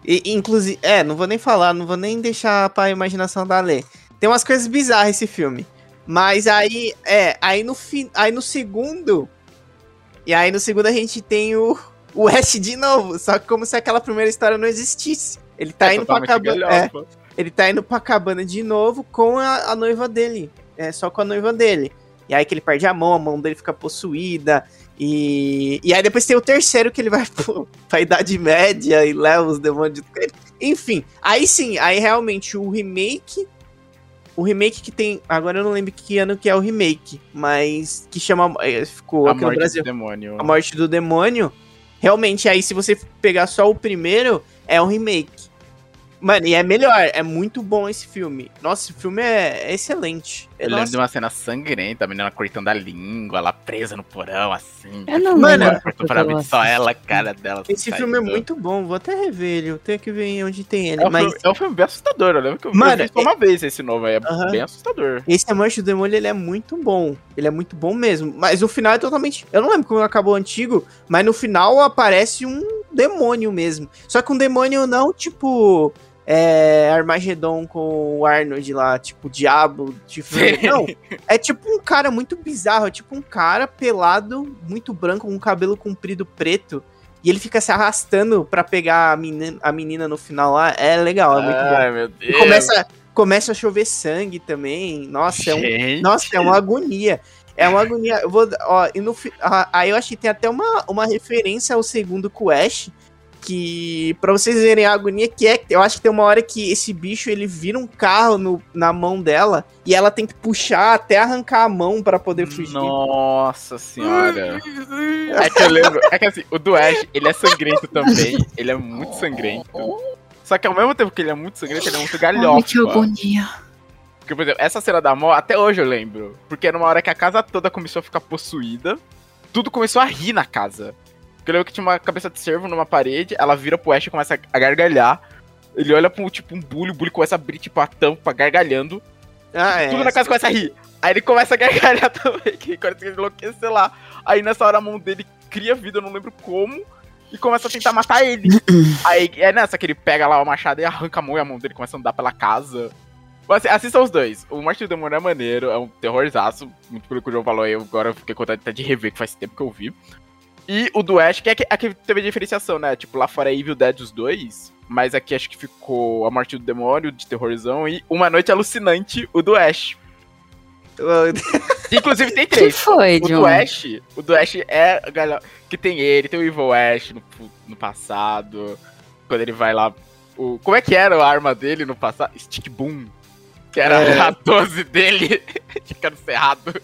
E, inclusive, é, não vou nem falar, não vou nem deixar pra imaginação da Lê. Tem umas coisas bizarras esse filme. Mas aí, é, aí no, fi, aí no segundo. E aí no segundo a gente tem o, o Ash de novo. Só que como se aquela primeira história não existisse. Ele tá É indo pra cabana. É, ele tá indo pra cabana de novo com a, a noiva dele. É, só com a noiva dele. E aí que ele perde a mão, a mão dele fica possuída. E, e aí depois tem o terceiro que ele vai pro, pra Idade Média e leva os demônios de... Enfim, aí sim, aí realmente o remake. O remake que tem. Agora eu não lembro que ano que é o remake, mas que chama. é, Ficou A aqui no morte Brasil. do demônio. A Morte do Demônio. Realmente, aí se você pegar só o primeiro, é um remake. Mano, e é melhor, é muito bom esse filme. Nossa, esse filme é, é excelente. Eu lembro de uma cena sangrenta, a menina cortando a língua, ela presa no porão, assim. Eu não Mano, ver só ela, a cara dela. esse filme é muito bom, vou até rever ele, eu tenho que ver onde tem ele. É um, mas filme, é um filme bem assustador, eu lembro que eu Mano, vi só uma vez esse novo aí, é Aham. bem assustador. esse A Morte do Demônio, ele é muito bom. Ele é muito bom mesmo. Mas o final é totalmente... Eu não lembro como acabou o antigo, mas no final aparece um demônio mesmo. Só que um demônio não, tipo... É, Armagedon com o Arnold lá, tipo, diabo, tipo, não, é tipo um cara muito bizarro, é tipo um cara pelado, muito branco, com cabelo comprido preto, e ele fica se arrastando pra pegar a menina, a menina no final lá, é legal, é muito bom. Ai, meu E Deus. começa, começa a chover sangue também, nossa, é um, nossa, é uma agonia. É uma agonia. Eu vou, ó, e no, ah, aí eu acho que tem até uma, uma referência ao segundo Ash, que pra vocês verem a agonia que é, eu acho que tem uma hora que esse bicho ele vira um carro no, na mão dela e ela tem que puxar até arrancar a mão pra poder fugir. Nossa senhora. É que eu lembro. É que assim, o do Ash, ele é sangrento também. Ele é muito sangrento. Só que ao mesmo tempo que ele é muito sangrento, ele é muito Ai, galhofa. que agonia. Porque, por exemplo, essa cena da mão, até hoje eu lembro. Porque era uma hora que a casa toda começou a ficar possuída. Tudo começou a rir na casa. Porque eu lembro que tinha uma cabeça de cervo numa parede, ela vira pro Ash e começa a gargalhar. Ele olha pro tipo um bully, o bully começa a abrir tipo a tampa, gargalhando. Ah, é. Tudo na casa começa a rir. Aí ele começa a gargalhar também, que começa a enlouquecer lá. Aí nessa hora a mão dele cria vida, eu não lembro como, e começa a tentar matar ele. Aí é nessa que ele pega lá o machado e arranca a mão e a mão dele começa a andar pela casa. Mas assim, assistam os dois. O Morte do Demônio é maneiro, é um terrorzaço, muito pelo que o João falou aí, eu agora fiquei com vontade até de rever, que faz tempo que eu vi. E o do Ash, que é que, é teve diferenciação, né? Tipo, lá fora é Evil Dead os dois, mas aqui acho que ficou A Morte do Demônio, de terrorzão, e Uma Noite Alucinante, o do Ash. Inclusive tem O que três. foi, O do John? Ash, o do Ash é a galera que tem ele, tem o Evil Ash no, no passado, quando ele vai lá. O, como é que era a arma dele no passado? Stick Boom. Que era É. a 12 dele, ficando cerrado.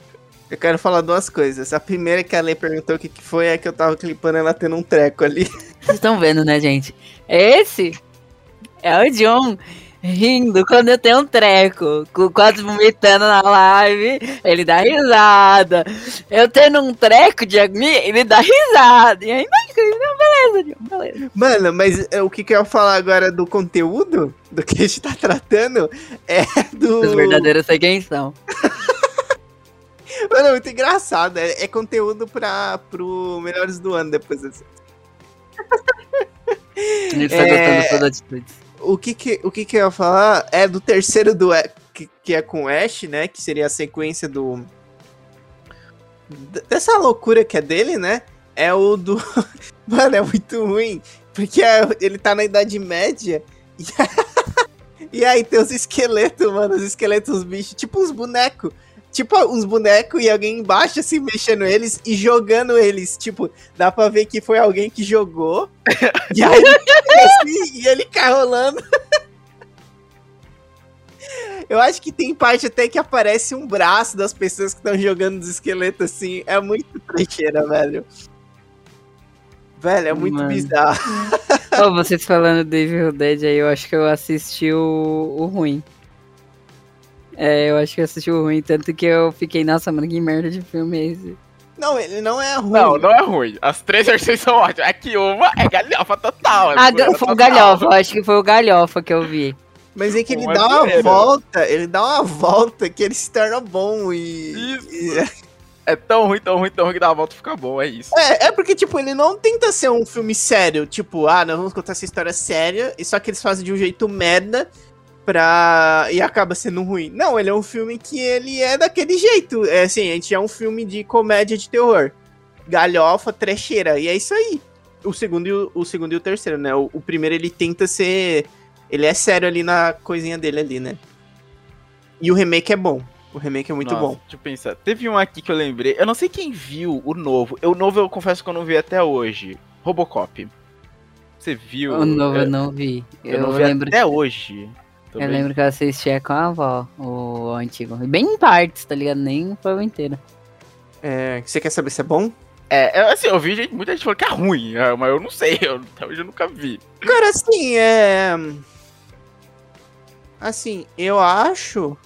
Eu quero falar duas coisas. A primeira que a Lei perguntou o que, que foi é que eu tava clipando ela tendo um treco ali. Vocês estão vendo, né, gente? Esse é o John rindo quando eu tenho um treco, com- quase vomitando na live, ele dá risada. Eu tendo um treco de agonia, ele dá risada. E ainda não, beleza, John, beleza. Mano, mas é, o que, que eu ia falar agora do conteúdo do que a gente tá tratando é do. Os verdadeiros sei quem são. Mano, é muito engraçado. É, é conteúdo pra, pro Melhores do Ano depois. assim. Ele tá É. gostando toda a atitude. O que que, o que que eu ia falar é do terceiro do A- que, que é com o Ash, né? Que seria a sequência do. Dessa loucura que é dele, né? É o do. Mano, é muito ruim. Porque é- ele tá na Idade Média. E, e aí tem os esqueletos, mano. Os esqueletos, os bichos. Tipo uns bonecos. Tipo uns bonecos e alguém embaixo, assim, mexendo eles e jogando eles. Tipo, dá pra ver que foi alguém que jogou. e aí assim, e ele cai rolando. Eu acho que tem parte até que aparece um braço das pessoas que estão jogando os esqueletos assim. É muito trecheira, velho. Velho, é muito Mano. bizarro. Ô, vocês falando do Evil Dead aí, eu acho que eu assisti o, o ruim. É, eu acho que assistiu ruim, tanto que eu fiquei, nossa, mano, que merda de filme é esse? Não, ele não é ruim. Não, não é ruim. As três versões são ótimas. É que uma é galhofa total. É Ah, foi o total. Galhofa, eu acho que foi o Galhofa que eu vi. Mas é que ele Uma dá uma volta, ele dá uma volta que ele se torna bom e. Isso. e- É tão ruim, tão ruim, tão ruim que dá a volta fica bom, é isso. É, é porque, tipo, ele não tenta ser um filme sério, tipo, ah, nós vamos contar essa história séria, e só que eles fazem de um jeito merda pra. e acaba sendo ruim. Não, ele é um filme que ele é daquele jeito. É assim, a gente é um filme de comédia de terror. Galhofa, trecheira, e é isso aí. O segundo e o, o segundo e o terceiro, né? O, o primeiro ele tenta ser. Ele é sério ali na coisinha dele ali, né? E o remake é bom. O remake é muito Nossa, bom. Deixa eu pensar. Teve um aqui que eu lembrei. Eu não sei quem viu o novo. Eu, o novo eu confesso que eu não vi até hoje. Robocop. Você viu? O novo eu, eu não vi. eu Eu, não vi lembro, até hoje. eu Também. lembro que eu assistia com a avó, o antigo. Bem em partes, tá ligado? Nem foi o inteiro. É, você quer saber se é bom? É, é, assim, eu vi gente, muita gente falando que é ruim, é, mas eu não sei, eu, até hoje eu nunca vi. Cara, assim, é. Assim, eu acho.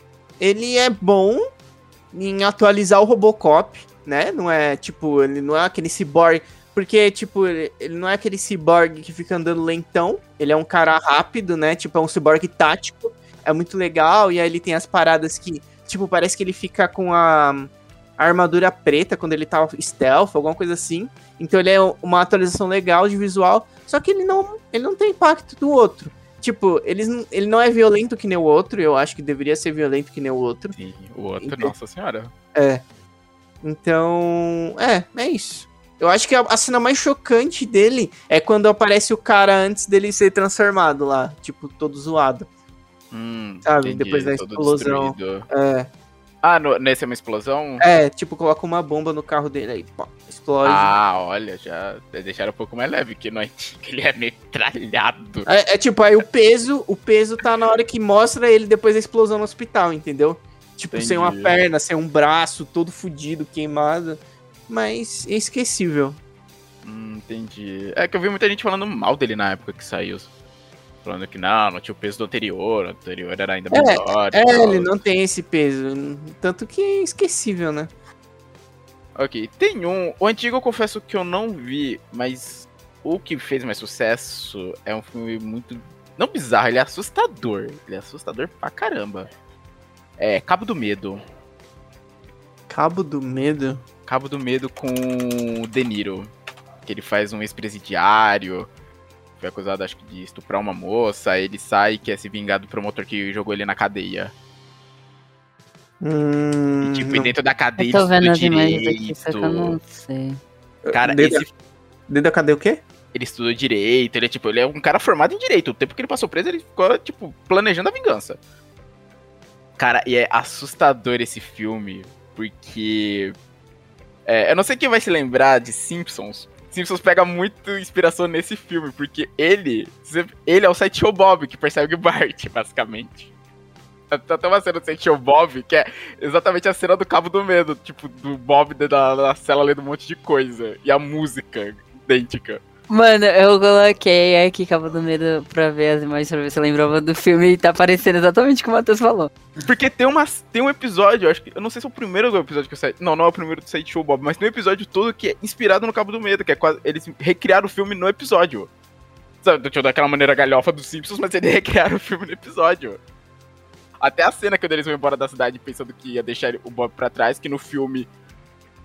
Ele é bom em atualizar o Robocop, né? Não é tipo, ele não é aquele cyborg. Porque, tipo, ele, não é aquele cyborg que fica andando lentão. Ele é um cara rápido, né? Tipo, é um cyborg tático. É muito legal. E aí ele tem as paradas que. Tipo, parece que ele fica com a, a armadura preta quando ele tá stealth, alguma coisa assim. Então ele é uma atualização legal de visual. Só que ele não, ele não tem impacto do outro. Tipo, eles, ele não é violento que nem o outro. Eu acho que deveria ser violento que nem o outro. Sim, o outro, Então- nossa senhora. É. Então, é, é isso. Eu acho que a, a cena mais chocante dele é quando aparece o cara antes dele ser transformado lá, tipo, todo zoado. Hum, Sabe, depois da explosão. É, Ah, no- nesse é uma explosão? é, tipo, coloca uma bomba no carro dele aí, pá, explode. Ah, olha, já deixaram um pouco mais leve, que no antigo ele é metralhado. É, é tipo, aí o peso, o peso tá na hora que mostra ele depois da explosão no hospital, entendeu? Tipo, sem uma Entendi. perna, sem um braço, todo fudido, queimado. Mas é esquecível. Hum, entendi. É que eu vi muita gente falando mal dele na época que saiu. Falando que não, não tinha o peso do anterior, o anterior era ainda É, melhor. É, tal. ele não tem esse peso. Tanto que é esquecível, né? Ok, tem um. O antigo eu confesso que eu não vi, mas o que fez mais sucesso é um filme muito. Não bizarro, ele é assustador. Ele é assustador pra caramba. É Cabo do Medo. Cabo do Medo. Cabo do Medo com o De Niro. Que ele faz um ex-presidiário. Foi acusado, acho que, de estuprar uma moça. Ele sai e quer se vingar do promotor que jogou ele na cadeia. Hum, E, tipo, e dentro da cadeia Eu tô ele vendo estuda as imagens aqui, só que eu direito. não sei. Cara, dentro, esse dentro da cadeia o quê? ele estuda direito, ele é tipo, ele é um cara formado em direito. O tempo que ele passou preso, ele ficou, tipo, planejando a vingança. Cara, e é assustador esse filme, porque. é, eu não sei quem vai se lembrar de Simpsons. Simpsons pega muito inspiração nesse filme, porque ele. Ele é o Sideshow Bob que persegue o Bart, basicamente. Tá até uma cena do Sideshow Bob que é exatamente a cena do Cabo do Medo, tipo, do Bob da, da cela lendo um monte de coisa. E a música idêntica. Mano, eu coloquei aqui Cabo do Medo pra ver as imagens, pra ver se lembrava do filme e tá parecendo exatamente o que o Matheus falou. Porque tem, uma, tem um episódio, eu acho que. Eu não sei se é o primeiro episódio que eu saí. Não, não é o primeiro do Side Show Bob, mas tem um episódio todo que é inspirado no Cabo do Medo, que é quase. Eles recriaram o filme no episódio. Sabe, tipo, daquela maneira galhofa dos Simpsons, mas eles recriaram o filme no episódio. Até a cena que eles vão embora da cidade pensando que ia deixar o Bob pra trás, que no filme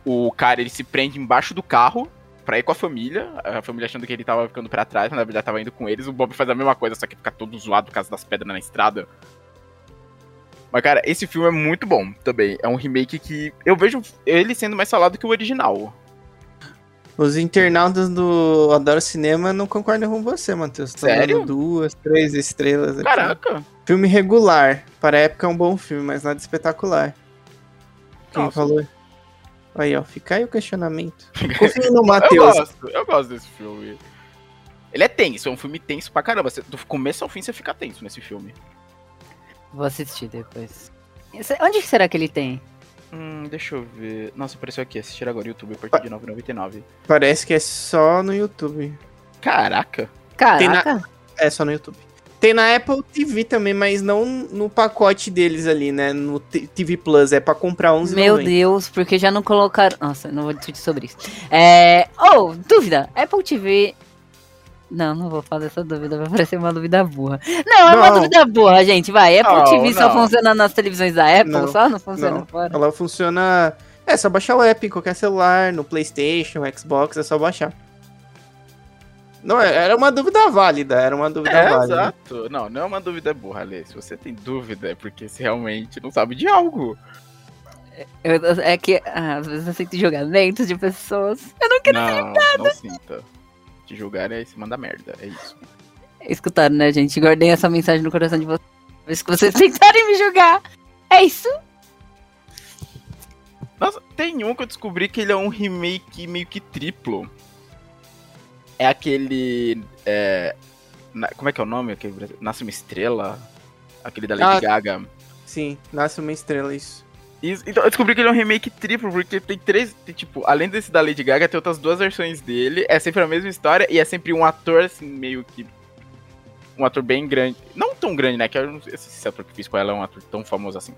o cara ele se prende embaixo do carro pra ir com a família, a família achando que ele tava ficando pra trás, mas na verdade tava indo com eles, o Bob faz a mesma coisa, só que fica todo zoado por causa das pedras na estrada. Mas, cara, esse filme é muito bom também. É um remake que eu vejo ele sendo mais falado que o original. Os internautas do Adoro Cinema não concordam com você, Matheus. Tô Sério? duas, três estrelas aqui. Caraca! Filme regular. Para a época é um bom filme, mas nada espetacular. Quem Nossa. falou? Aí, ó, fica aí o questionamento. Confia no Eu Matheus. gosto, eu gosto desse filme. Ele é tenso, é um filme tenso pra caramba. Você- Do começo ao fim você fica tenso nesse filme. Vou assistir depois. Onde que será que ele tem? Hum, deixa eu ver. Nossa, apareceu aqui. Assistir agora YouTube a partir de 9,99. Parece que é só no YouTube. Caraca! Caraca! É só no YouTube. Tem na Apple TV também, mas não no pacote deles ali, né? No TV Plus, é pra comprar 11 Meu Deus, porque já não colocaram. Nossa, não vou discutir sobre isso. É. Oh, dúvida. Apple TV. Não, não vou fazer essa dúvida, vai parecer uma dúvida burra. Não, é uma dúvida burra, gente. Vai. Apple Não, TV só não. funciona nas televisões da Apple, só não funciona fora. Ela funciona. É só baixar o app em qualquer celular, no PlayStation, Xbox, é só baixar. Não, é- era uma dúvida válida, era uma dúvida É, válida. exato. Não, não é uma dúvida burra, Lê. Se você tem dúvida, é porque você realmente não sabe de algo. Eu- é que ah, às vezes eu sinto julgamentos de pessoas. Eu não não, não sinta. Te julgar é se manda merda, é isso. escutaram, né, gente? Guardei essa mensagem no coração de vocês. Vez que vocês tentarem me julgar. É isso? Nossa, tem um que eu descobri que ele é um remake meio que triplo. É aquele. é, na- como é que é o nome? Aquele, Nasce uma estrela? Aquele da Lady Ah. Gaga. Sim, nasce uma estrela isso. Isso, então eu descobri que ele é um remake triplo, porque tem três. tem, tipo, além desse da Lady Gaga, tem outras duas versões dele. É sempre a mesma história e é sempre um ator, assim, meio que. Um ator bem grande. Não tão grande, né? Que eu não sei se esse ator que fiz com ela é um ator tão famoso assim.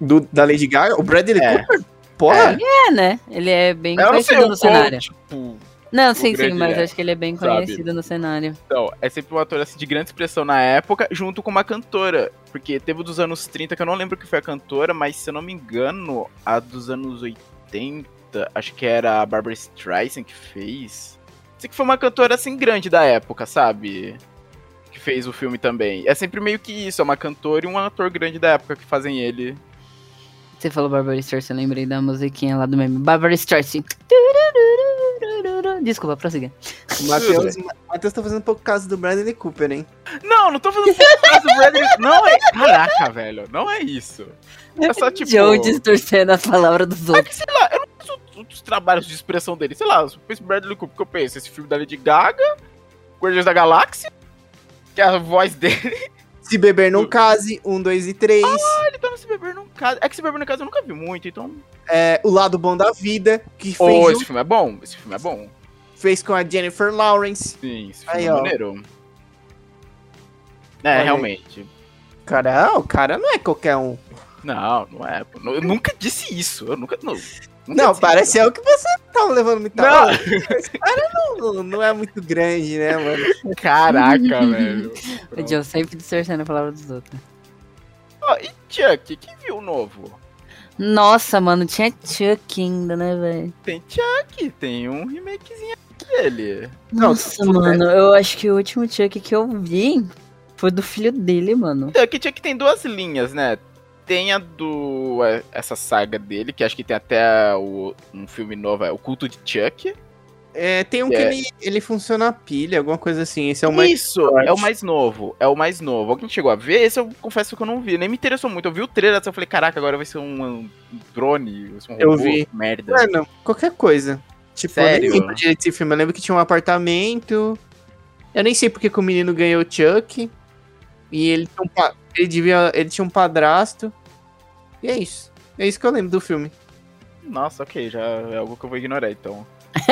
Do, da Lady Gaga? O Bradley É. Cooper? Porra! É, né? Ele é bem Eu não sei conhecido o no cenário. tipo. Não, sim, sim, mas é, acho que ele é bem sabe? conhecido no cenário. Então, é sempre um ator assim, de grande expressão na época, junto com uma cantora. Porque teve dos anos 30, que eu não lembro que foi a cantora, mas se eu não me engano, a dos anos 80, acho que era a Barbara Streisand que fez. Sei que foi uma cantora assim grande da época, sabe? Que fez o filme também. É sempre meio que isso, é uma cantora e um ator grande da época que fazem ele. Você falou Barbara Streisand, eu lembrei da musiquinha lá do meme. Barbara Streisand. Desculpa, prossiga. O Matheus, Matheus tá fazendo um pouco caso do Bradley Cooper, hein? Não, não tô fazendo caso do Bradley. Não é. Caraca, velho, não é isso. É só tipo. Joe distorcendo as palavras dos É outros. que, sei lá, eu não penso outros trabalhos de expressão dele. Sei lá, eu penso em Bradley Cooper, que eu penso esse filme da Lady Gaga, Guardiões da Galáxia, que é a voz dele. Se beber não case, um, dois e três. Ele tá no Se Beber Num Caso. É que Se Beber Num Caso eu nunca vi muito, então... É, o lado bom da vida, que fez, um- esse filme é bom, esse filme é bom. fez com a Jennifer Lawrence. Sim, esse filme Aí, é maneiro. É, Olha realmente. Cara, ah, o cara não é qualquer um. Não, não é. Eu nunca disse isso. Eu nunca. Não, nunca Não, parece ser o que você tava levando muito Não. a Esse cara não, não é muito grande, né, mano? Caraca, velho. O Joe sempre distorcendo a palavra dos outros. Ó, e Chuck, quem viu o novo? Nossa, mano, tinha Chuck ainda, né, velho? Tem Chuck, tem um remakezinho dele. Nossa, mano, eu acho que o último Chuck que eu vi foi do filho dele, mano. Chuck, Chuck tem duas linhas, né? Tem a do. é, Essa saga dele, que acho que tem até o, um filme novo, é O Culto de Chuck. É, tem um que É. ele, ele funciona a pilha, alguma coisa assim. Esse é o mais. Isso, forte. é o mais novo. É o mais novo. Alguém chegou a ver? Esse eu confesso que eu não vi. Nem me interessou muito. Eu vi o trailer eu falei, caraca, agora vai ser um, um drone, vai ser um Eu robô. vi. Merda. Mano, qualquer coisa. Tipo, Sério? eu nem lembro direito desse filme. Eu lembro que tinha um apartamento. Eu nem sei porque que o menino ganhou o Chuck. E ele tinha um, pa- ele devia, ele tinha um padrasto. E é isso. É isso que eu lembro do filme. Nossa, ok, já é algo que eu vou ignorar, então.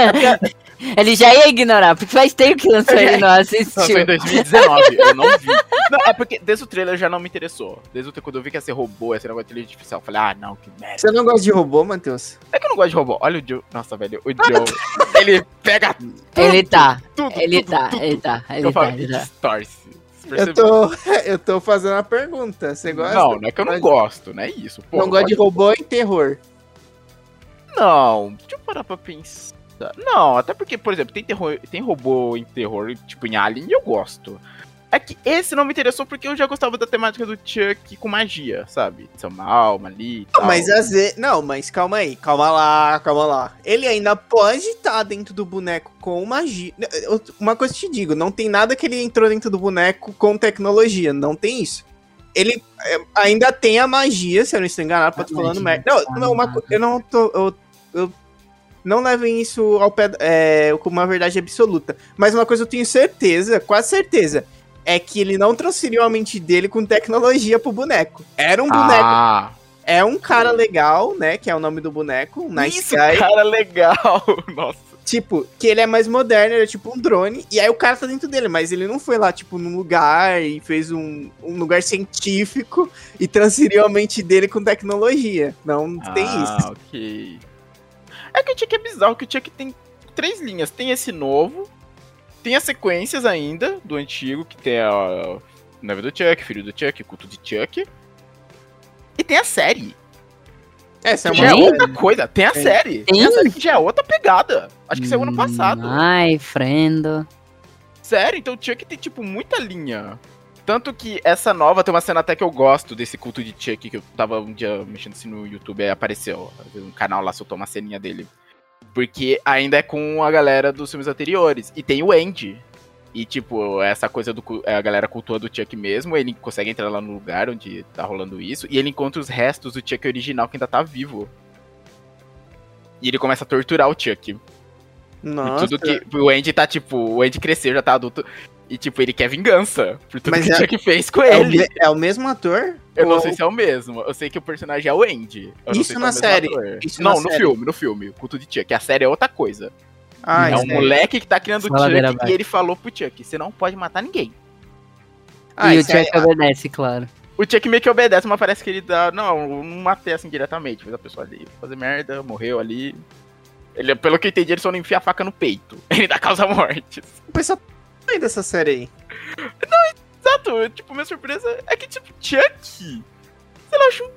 Ele já ia ignorar, porque faz tempo que lançou ele não Lançou assistiu. em 2019, eu não vi. Não, é porque desde o trailer já não me interessou. Desde o trailer, quando eu vi que ia ser robô, ia ser negócio de inteligência artificial, eu falei, ah, não, que merda. Você não gosta de robô, Matheus? É que eu não gosto de robô. Olha o Joe. Nossa, velho, o Joe. ele pega tudo. Ele tá, Tudo, ele tudo, tá, tudo. ele tá, Eu ele falo, tá, ele ele tá. distorce. Eu tô, eu tô fazendo a pergunta. Você gosta? Não, não é que eu não gosto, não é isso. Não gosta de robô e terror. Não, deixa eu parar pra pensar. Não, até porque, por exemplo, tem, terror, tem robô em terror, tipo em Alien, e eu gosto. É que esse não me interessou porque eu já gostava da temática do Chuck com magia, sabe? Seu mal, ali Não, mas às vezes. Não, mas calma aí, calma lá, calma lá. Ele ainda pode estar dentro do boneco com magia. Eu- Uma coisa eu te digo, não tem nada que ele entrou dentro do boneco com tecnologia, não tem isso. Ele é, ainda tem a magia, se eu não estou enganado, pode A falando merda. Não, não, uma, eu não tô. Eu, eu- não levem isso ao pé, é, como uma verdade absoluta. Mas uma coisa eu tenho certeza, quase certeza, é que ele não transferiu a mente dele com tecnologia pro boneco. Era um boneco Ah, é um cara legal, né? Que é o nome do boneco, um Nice isso, Guy. cara legal. Nossa. tipo, que ele é mais moderno, ele é tipo um drone, e aí o cara tá dentro dele, mas ele não foi lá, tipo, num lugar e fez um, um lugar científico e transferiu a mente dele com tecnologia. Não, não tem Ah, isso. ok. É que o Chuck é bizarro, que o Chuck tem três linhas. Tem esse novo, tem as sequências ainda do antigo, que tem a Neve do Chuck, Filho do Chuck, Culto de Chuck. E tem a série. Essa é uma já é Tem? outra coisa. Tem a Tem. série. Tem a série que já é outra pegada. Acho que saiu ano passado. Ai, friendo. Sério, então o Chuck tem, tipo, muita linha. Tanto que essa nova tem uma cena até que eu gosto desse culto de Chuck, que eu tava um dia mexendo assim no YouTube e apareceu. Um canal lá soltou uma ceninha dele. Porque ainda é com a galera dos filmes anteriores. E tem o Andy. E, tipo, essa coisa do. é, A galera cultua do Chuck mesmo. Ele consegue entrar lá no lugar onde tá rolando isso. E ele encontra os restos do Chuck original que ainda tá vivo. E ele começa a torturar o Chuck. E Nossa. tudo que. O Andy tá, tipo, o Andy cresceu, já tá adulto. E, tipo, ele quer vingança por tudo Mas que o é- Chuck fez com É o, ele. me- é o mesmo ator? Eu não Ou- sei se é o mesmo. Eu sei que o personagem é o Andy. Eu não Isso é o na mesmo série. Isso não, na no série. filme, no filme. O culto de Chuck. A série é outra coisa. Ah, é um moleque que tá criando o Faladeira Chuck e ele falou pro Chuck: você não pode matar ninguém. Ah, e o aí- Chuck obedece, claro. O Chuck meio que obedece, mas parece que ele dá. Não, eu não matei assim diretamente. Fez a pessoa ali fazer merda, morreu ali. Ele, pelo que eu entendi, ele só não enfia a faca no peito. Ele dá causa mortes. O pessoal aí dessa série aí. Exato, tipo, minha surpresa é que, tipo, Chuck. Sei lá, eu acho. um-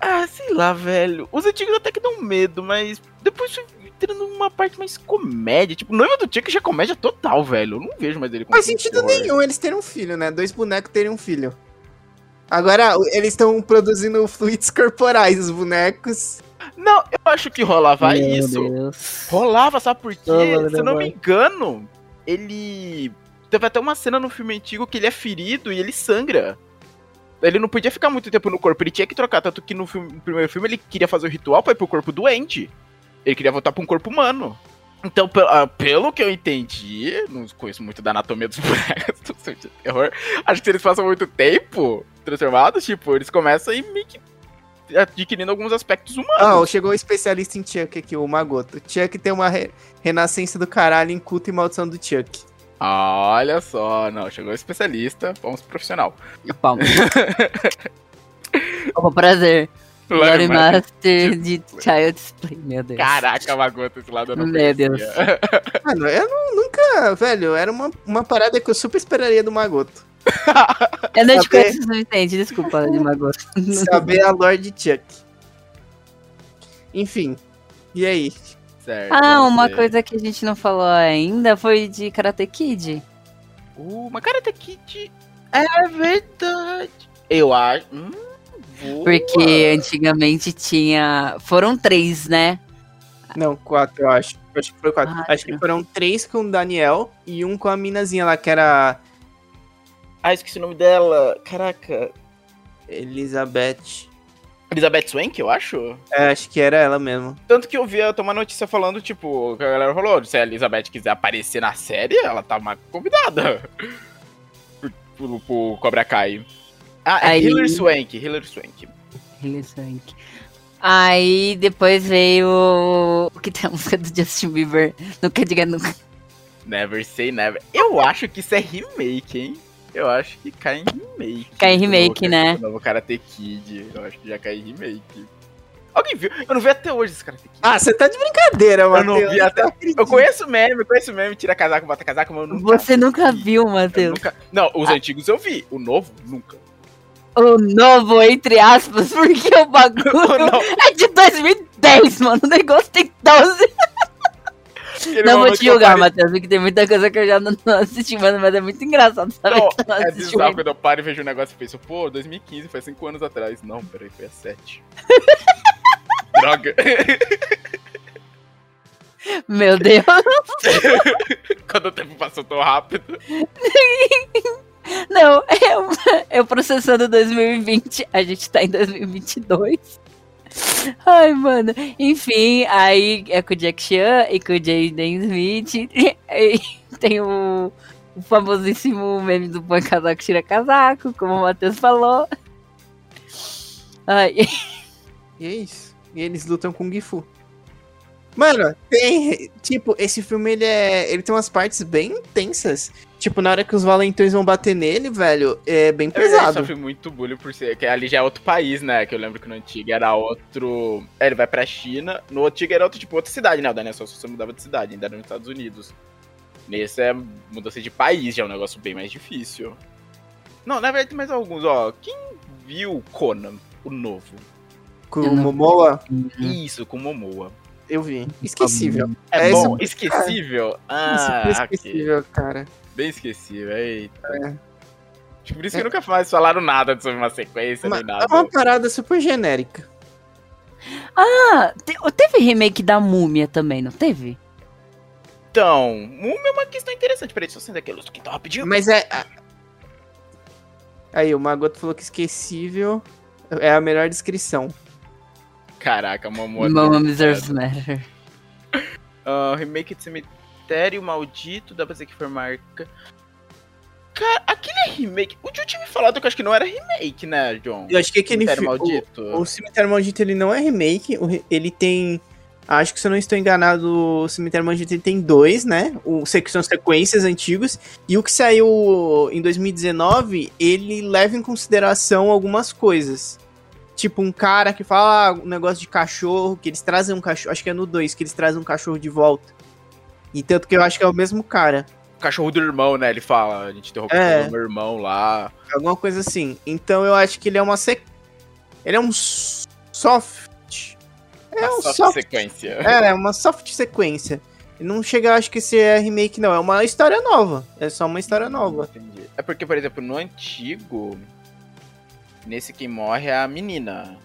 Ah, sei lá, velho. Os antigos até que dão medo, mas depois foi entrando numa parte mais comédia. Tipo, noiva do Chuck já é comédia total, velho. Eu não vejo mais ele como Faz sentido terror. nenhum eles terem um filho, né? Dois bonecos terem um filho. Agora, o- eles estão produzindo fluidos corporais, os bonecos. Não, eu acho que rolava Meu isso. Deus. Rolava, sabe por quê? Oh, Se eu não me Deus. engano, ele. Teve até uma cena no filme antigo que ele é ferido e ele sangra. Ele não podia ficar muito tempo no corpo, ele tinha que trocar. Tanto que no, filme- no primeiro filme ele queria fazer o ritual pra ir pro corpo doente. Ele queria voltar pra um corpo humano. Então, ah, pelo que eu entendi, não conheço muito da anatomia dos bonecos do terror. Acho que se eles passam muito tempo transformados, tipo, eles começam ir meio que adquirindo alguns aspectos humanos. Ah, chegou o especialista em Chuck aqui, o Magoto. Chuck tem uma re- renascença do caralho em culto e maldição do Chuck. Olha só, não, chegou o especialista, vamos pro profissional. Palmas. Opa, prazer. Lore Master de Child's Play. Meu Deus. Caraca, Magoto, esse lado eu não Meu conhecia. Deus. Mano, eu não- nunca, velho, era uma, uma parada que eu super esperaria do Magoto. Eu não te conheço o suficiente, desculpa, de Magoto. Saber a lore de Chuck. Enfim, e aí? Certo, Ah, uma coisa que a gente não falou ainda foi de Karate Kid. Uh, mas Karate Kid é verdade. Eu acho. Hum. Porque antigamente tinha. Foram três, né? Não, quatro, eu acho. Acho que foi quatro. Ah, acho que tá. foram três com o Daniel e um com a minazinha lá, que era Ah, esqueci o nome dela. Caraca. Elizabeth. Elizabeth Swank, eu acho. É, acho que era ela mesmo. Tanto que eu vi até uma notícia falando, tipo, que a galera falou: se a Elizabeth quiser aparecer na série, ela tá uma convidada. pro, pro, pro Cobra Kai. Ah, é Aí- Hilary Swank, Hilary Swank. Hilary Swank. Aí depois veio o que tem a música do Justin Bieber. Nunca diga nunca. Never say never. Eu acho que isso é remake, hein? Eu acho que cai em remake. Cai em remake, novo- né? do novo Karate Kid. Eu acho que já cai em remake. Alguém viu? Eu não vi até hoje esse Karate Kid. Ah, você tá de brincadeira, mano. eu não vi até. Eu conheço meme, eu conheço meme, tira casaco, bota casaco, mas eu nunca Você nunca vi. viu, Eu Matheus. nunca... Não, os antigos eu vi. O novo, nunca. O novo, entre aspas, porque o bagulho Não, é de 2010, mano. O negócio tem 12. Não vou te julgar, Matheus, porque tem muita coisa que eu já não, não assisti, mano, mas é muito engraçado, sabe? Não, não é bizarro ainda. quando eu paro e vejo um negócio e penso, pô, 2015, foi 5 anos atrás. Não, peraí, foi há 7. Droga. Meu Deus. Quando o tempo passou tão rápido. Não, eu, eu processando 2020, a gente tá em 2022. Ai, mano. Enfim, aí é com o Jack Chan e com o Jaden Smith. Tem o, o famosíssimo meme do põe casaco, tira casaco, como o Matheus falou. Ai, E é isso. E eles lutam com o Gifu. Mano, tem. Tipo, esse filme ele é. Ele tem umas partes bem intensas. Tipo, na hora que os valentões vão bater nele, velho, é bem Eu pesado. sofri muito bullying por ser. Que ali já é outro país, né? Que eu lembro que no antigo era outro. É, ele vai pra China. No antigo era outro, tipo, outra cidade, né? O Daniel só você mudava de cidade, ainda era nos Estados Unidos. Nesse é mudança de país, já é um negócio bem mais difícil. Não, na verdade tem mais alguns, ó. Quem viu Conan, o novo? Com Eu o Momoa, Isso, com Momoa. eu vi. Esquecível. É, É bom, esquecível? Ah, esquecível, cara. Bem esquecível, eita. É. Tipo, Por isso que nunca mais falaram nada sobre uma sequência Uma- nem é nada. uma parada super genérica. Ah, te- teve remake da Múmia também, não teve? Então, Múmia é uma questão interessante. Peraí, só sendo aqui, luz aqui, tá rapidinho. Mas é. a- Aí, o Magoto falou que esquecível é a melhor descrição. Caraca, Momoa. Mama Deserves Matter. Ah, remake de Cemitério Maldito, dá pra dizer que foi marca. Cara, aquele é remake. O John tinha me falado que eu acho que não era remake, né, John? Eu acho que aquele Cemitério fi- Maldito. O, o Cemitério Maldito ele não é remake, ele tem. Acho que se eu não estou enganado, o Cemitério Maldito ele tem dois, né? O, são sequências antigos. E o que saiu em 2019, ele leva em consideração algumas coisas. Tipo, um cara que fala ah, um negócio de cachorro, que eles trazem um cachorro. Acho que é no 2, que eles trazem um cachorro de volta. E tanto que eu acho que é o mesmo cara. O cachorro do irmão, né? Ele fala, a gente interrompeu É. o meu irmão lá. Alguma coisa assim. Então eu acho que ele é uma sec... Ele é um soft. É Uma um soft soft. sequência. É, é uma soft sequência. Não chega, acho que esse é remake, não. É uma história nova. É só uma história nova. Entendi. É porque, por exemplo, no antigo, nesse quem morre é a menina.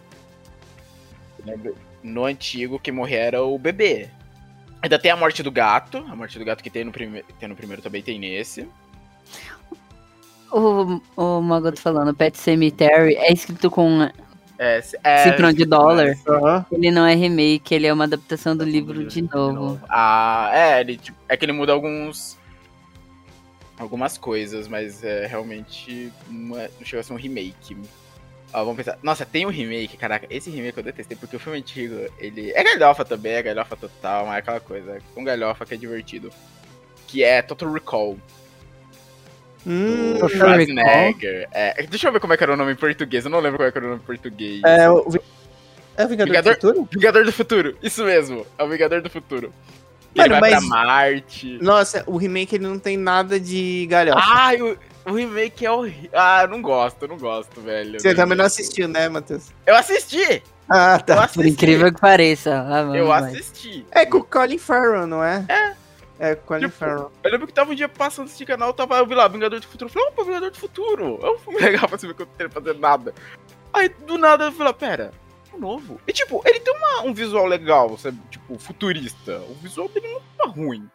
No antigo, quem morre era o bebê. Ainda tem a morte do gato. A morte do gato que tem no, prime tem no primeiro também tem nesse. O, o Magoto falando, Pet Cemetery é escrito com É, é, cifrão de dólar. Aham. Ele não é remake, ele é uma adaptação do livro de novo. Ah, é, ele, tipo, é que ele muda alguns. Algumas coisas, mas é realmente não, é- não chega a ser um remake. Ó, vamos pensar. Nossa, tem um remake, caraca. Esse remake eu detestei, porque o filme antigo, ele. É galhofa também, é galhofa total, mas é aquela coisa. Com galhofa que é divertido. Que é Total Recall. Hum, Do Schwarzenegger. É, deixa eu ver como é que era o nome em português. Eu não lembro como é que era o nome em português. é, o... É o Vingador, Vingador- do Futuro? Vingador do Futuro, isso mesmo. É o Vingador do Futuro. Mano, ele vai mas- pra Marte. Nossa, o remake ele não tem nada de galhofa. Ai, o, o remake é horrível. Ah, eu não gosto, eu não gosto, velho. Você do também não assistiu, né, Matheus? Eu assisti! Ah, tá. Por incrível que pareça. Vamos Eu assisti. É com o Colin Farrell, não é? É. É com o Colin Tipo, Farrell. Eu lembro que tava um dia passando esse canal, tava, eu vi lá, Vingador do Futuro. Eu falei, opa, Vingador do Futuro. É um filme legal pra você ver que eu não tenho fazer nada. Aí, do nada, eu falei, pera, é novo. E, tipo, ele tem uma- um visual legal, sabe? Tipo, futurista. O visual dele não tá ruim.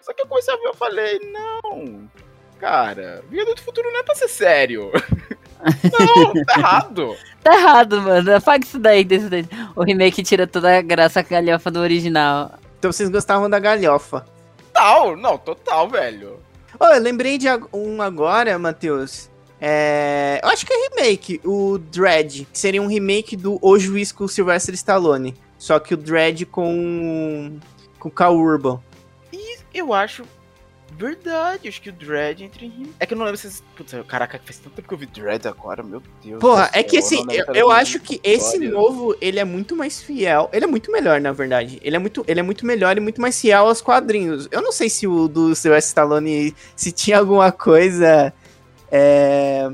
Só que eu comecei a ver, eu falei, não, cara, Vingador do Futuro não é pra ser sério. não, tá errado. Tá errado, mano. Apaga isso daí, desse daí. O remake tira toda a graça galhofa do original. Então vocês gostavam da galhofa. Total, não, total, velho. Ô, eu lembrei de um agora, Matheus. É... Eu acho que é remake, o Dread. que Seria um remake do O Juiz com o Sylvester Stallone. Só que o Dread com. com o Cal Urban. E eu acho verdade, acho que o Dread entra em rima. É que eu não lembro se. Putz, caraca, faz tanto tempo que eu vi Dread agora, meu Deus. Porra, é que assim, eu, cada eu acho que esse novo, ele é muito mais fiel. Ele é muito melhor, na verdade. Ele é muito, ele é muito melhor e muito mais fiel aos quadrinhos. Eu não sei se o do Sylvester Stallone, se tinha alguma coisa. É,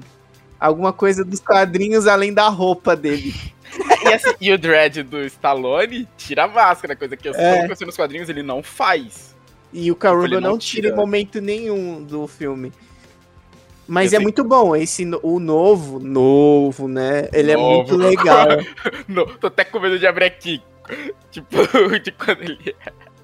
alguma coisa dos quadrinhos além da roupa dele. E, assim, e o Dread do Stallone tira a máscara, coisa que eu É. é. conheci nos quadrinhos ele não faz. E o Urban não tira em momento nenhum do filme. Mas Eu é sei- muito bom, esse no- o novo, novo, né? Ele é Novo. muito legal. Não, tô até com medo de abrir aqui. Tipo, de quando ele.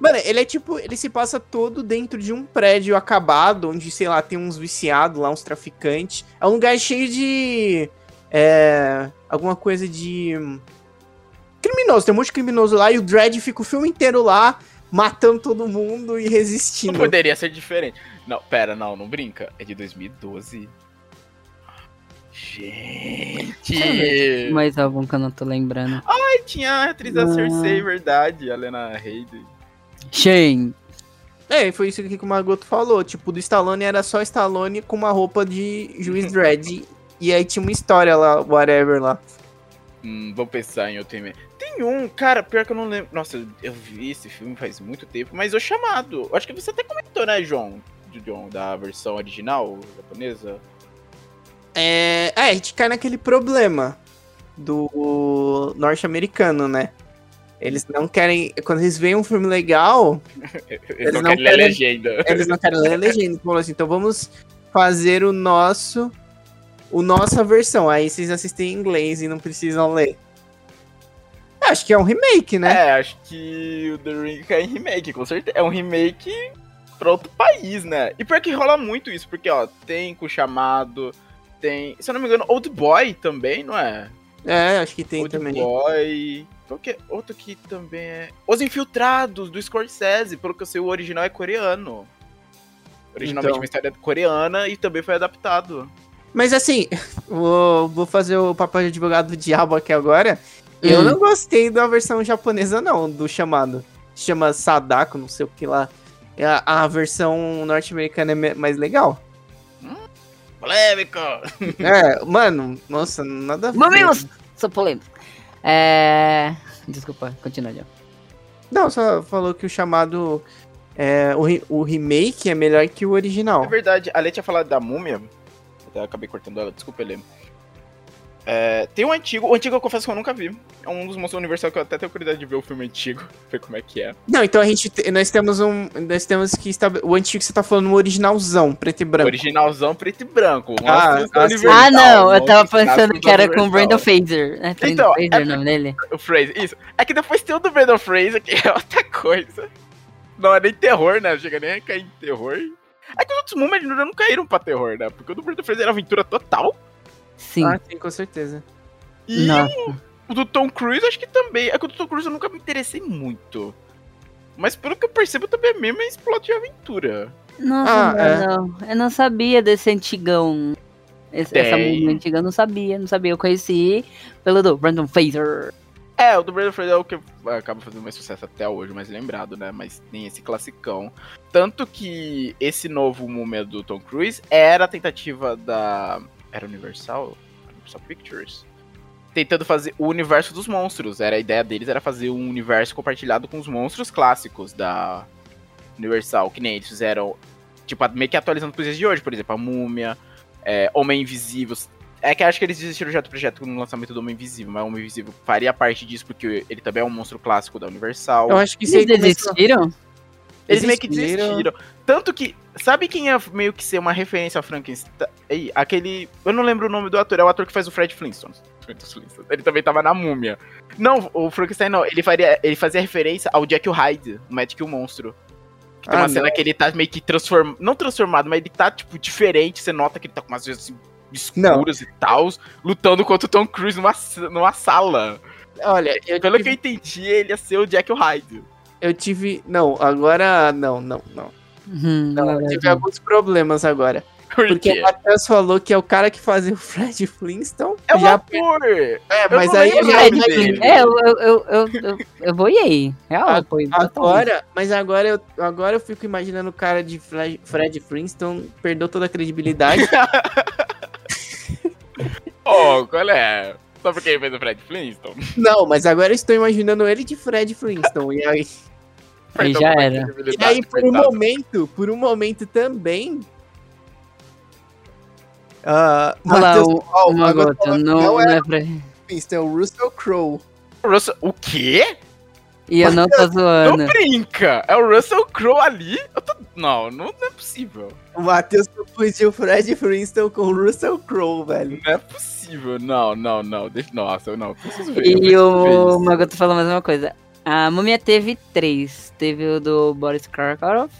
Mano, ele é tipo, ele se passa todo dentro de um prédio acabado, onde, sei lá, tem uns viciados lá, uns traficantes. É um lugar cheio de. É. Alguma coisa de. hum, Criminoso, tem um monte de criminoso lá e o Dredd fica o filme inteiro lá, matando todo mundo e Não resistindo. poderia ser diferente. Não, pera, não, não brinca. É de 2012. Gente! Mais algum que eu não tô lembrando. Ai, tinha a atriz da Ah. Cersei, verdade, a Lena Headey. Shane. É, foi isso que o Magoto falou. Tipo, do Stallone era só Stallone com uma roupa de juiz dread. e aí tinha uma história lá, whatever lá. Hum, vou pensar em outro filme. Tem um, cara, pior que eu não lembro. Nossa, eu vi esse filme faz muito tempo, mas o chamado. Acho que você até comentou, né, João? De John, da versão original japonesa. É, é, a gente cai naquele problema do norte-americano, né? Eles não querem. Quando eles veem um filme legal, Eles, não, não querem ler a querem- legenda. eles não querem ler a legenda. Eles falam assim, então vamos fazer o nosso. O nossa versão. Aí vocês assistem em inglês e não precisam ler. Acho que é um remake, né? É, acho que o The Ring é em remake, com certeza. É um remake pra outro país, né? E pior que rola muito isso, porque, ó, tem com o chamado, tem. Se eu não me engano, Old Boy também, não é? É, acho que tem Old também. Boy. Qual que é? Outro que também é. Os Infiltrados, do Scorsese. Pelo que eu sei, o original é coreano. Originalmente Então. uma história coreana e também foi adaptado. Mas assim, vou, vou fazer o papel de advogado do diabo aqui agora. Eu Hum. não gostei da versão japonesa, não, do chamado. Chama Sadako, não sei o que lá. É A, a versão norte-americana é mais legal. Polêmico! É, mano, nossa, nada a ver. Mamilos! Sou polêmico. É. Desculpa, continua, John. Não, só falou que o chamado. É, o, re- o remake é melhor que o É original. verdade, a Lê tinha falado da múmia. Até acabei cortando ela, desculpa, Lê. É, tem um antigo, o antigo eu confesso que eu nunca vi. É um dos monstros universal que eu até tenho curiosidade de ver o filme antigo, ver como é que é. Não, então a gente. te- Nós temos um. Nós temos que estabelecer. O antigo que você tá falando, o originalzão, preto e branco. Originalzão preto e branco. Ah, ah, universal, Ah, não, eu tava pensando clássicos que era com o Brandon. Fraser. né? Brandon Então, Fraser é o nome dele. O Fraser, isso. É que depois tem o do Brandon Fraser, que é outra coisa. Não é nem terror, né? Chega nem a cair em terror. É que os outros Múmias não caíram pra terror, né? Porque o do Brandon Fraser era aventura total. Sim. Ah, sim, com certeza. E Nossa. o do Tom Cruise, acho que também. É que o do Tom Cruise eu nunca me interessei muito. Mas pelo que eu percebo, também é mesmo esse plot de aventura. Nossa, Ah, é. mano. Eu não sabia desse antigão. Esse, essa música antiga eu não sabia, não sabia. Eu conheci pelo do Brandon Fraser. É, o do Brandon Fraser é o que acaba fazendo mais sucesso até hoje, mais lembrado, né? Mas tem esse classicão. Tanto que esse novo Múmia do Tom Cruise era a tentativa da... Era Universal? Universal Pictures? Tentando fazer o universo dos monstros. Era a ideia deles era fazer um universo compartilhado com os monstros clássicos da Universal. Que nem eles fizeram, tipo, meio que atualizando pros dias de hoje. Por exemplo, a Múmia, é, Homem Invisível. É que eu acho que eles desistiram já do projeto no lançamento do Homem Invisível, mas o Homem Invisível faria parte disso porque ele também é um monstro clássico da Universal. Eu acho que Eles começou- Eles meio que desistiram. Tanto que, sabe quem ia meio que ser uma referência ao Frankenstein? Aí, aquele. Eu não lembro o nome do ator, é o ator que faz o Fred Flintstone. Ele também tava na múmia. Não, o Frankenstein não, ele, faria, ele fazia referência ao Jack Hyde, o Magic e o Monstro. Que tem Ah, uma cena não. que ele tá meio que transformado. Não transformado, mas ele tá, tipo, diferente. Você nota que ele tá com umas vezes assim, escuras e tal, lutando contra o Tom Cruise numa, numa sala. Olha, eu Pelo tive, que eu entendi, ele ia ser o Jack Hyde. Eu tive. Não, agora. Não, não, não. Uhum, Não, eu tive alguns problemas agora. Por Porque o Matheus falou que é o cara que fazia o Fred Flintstone. É o já, ator! é, mas aí já dele. É, eu, eu, eu, eu, eu, eu boiei. Real, Agora, mas agora eu, agora eu fico imaginando o cara de Fred, Fred Flintstone perdeu toda a credibilidade. Ô, qual é? Só porque ele fez o Fred Flintstone? não, mas agora eu estou imaginando ele de Fred Flintstone. E aí, Aí Perdão já era. e aí por um momento, por um momento também. Ah, Olha lá, Matheus- o, o falou que não, não é é pra... Flintstone, é o Russell Crowe. Russell... O quê? E eu não tô Não zoando. brinca! É o Russell Crowe ali? Eu tô... Não, não, não é possível. O Matheus confundiu o Fred Flintstone com o Russell Crowe, velho. Não é possível. Não, não, não. Deixa... Nossa, eu não. Preciso ver. E preciso o isso. Magoto falou mais uma coisa. A Múmia teve três. Teve o do Boris Karkaroff,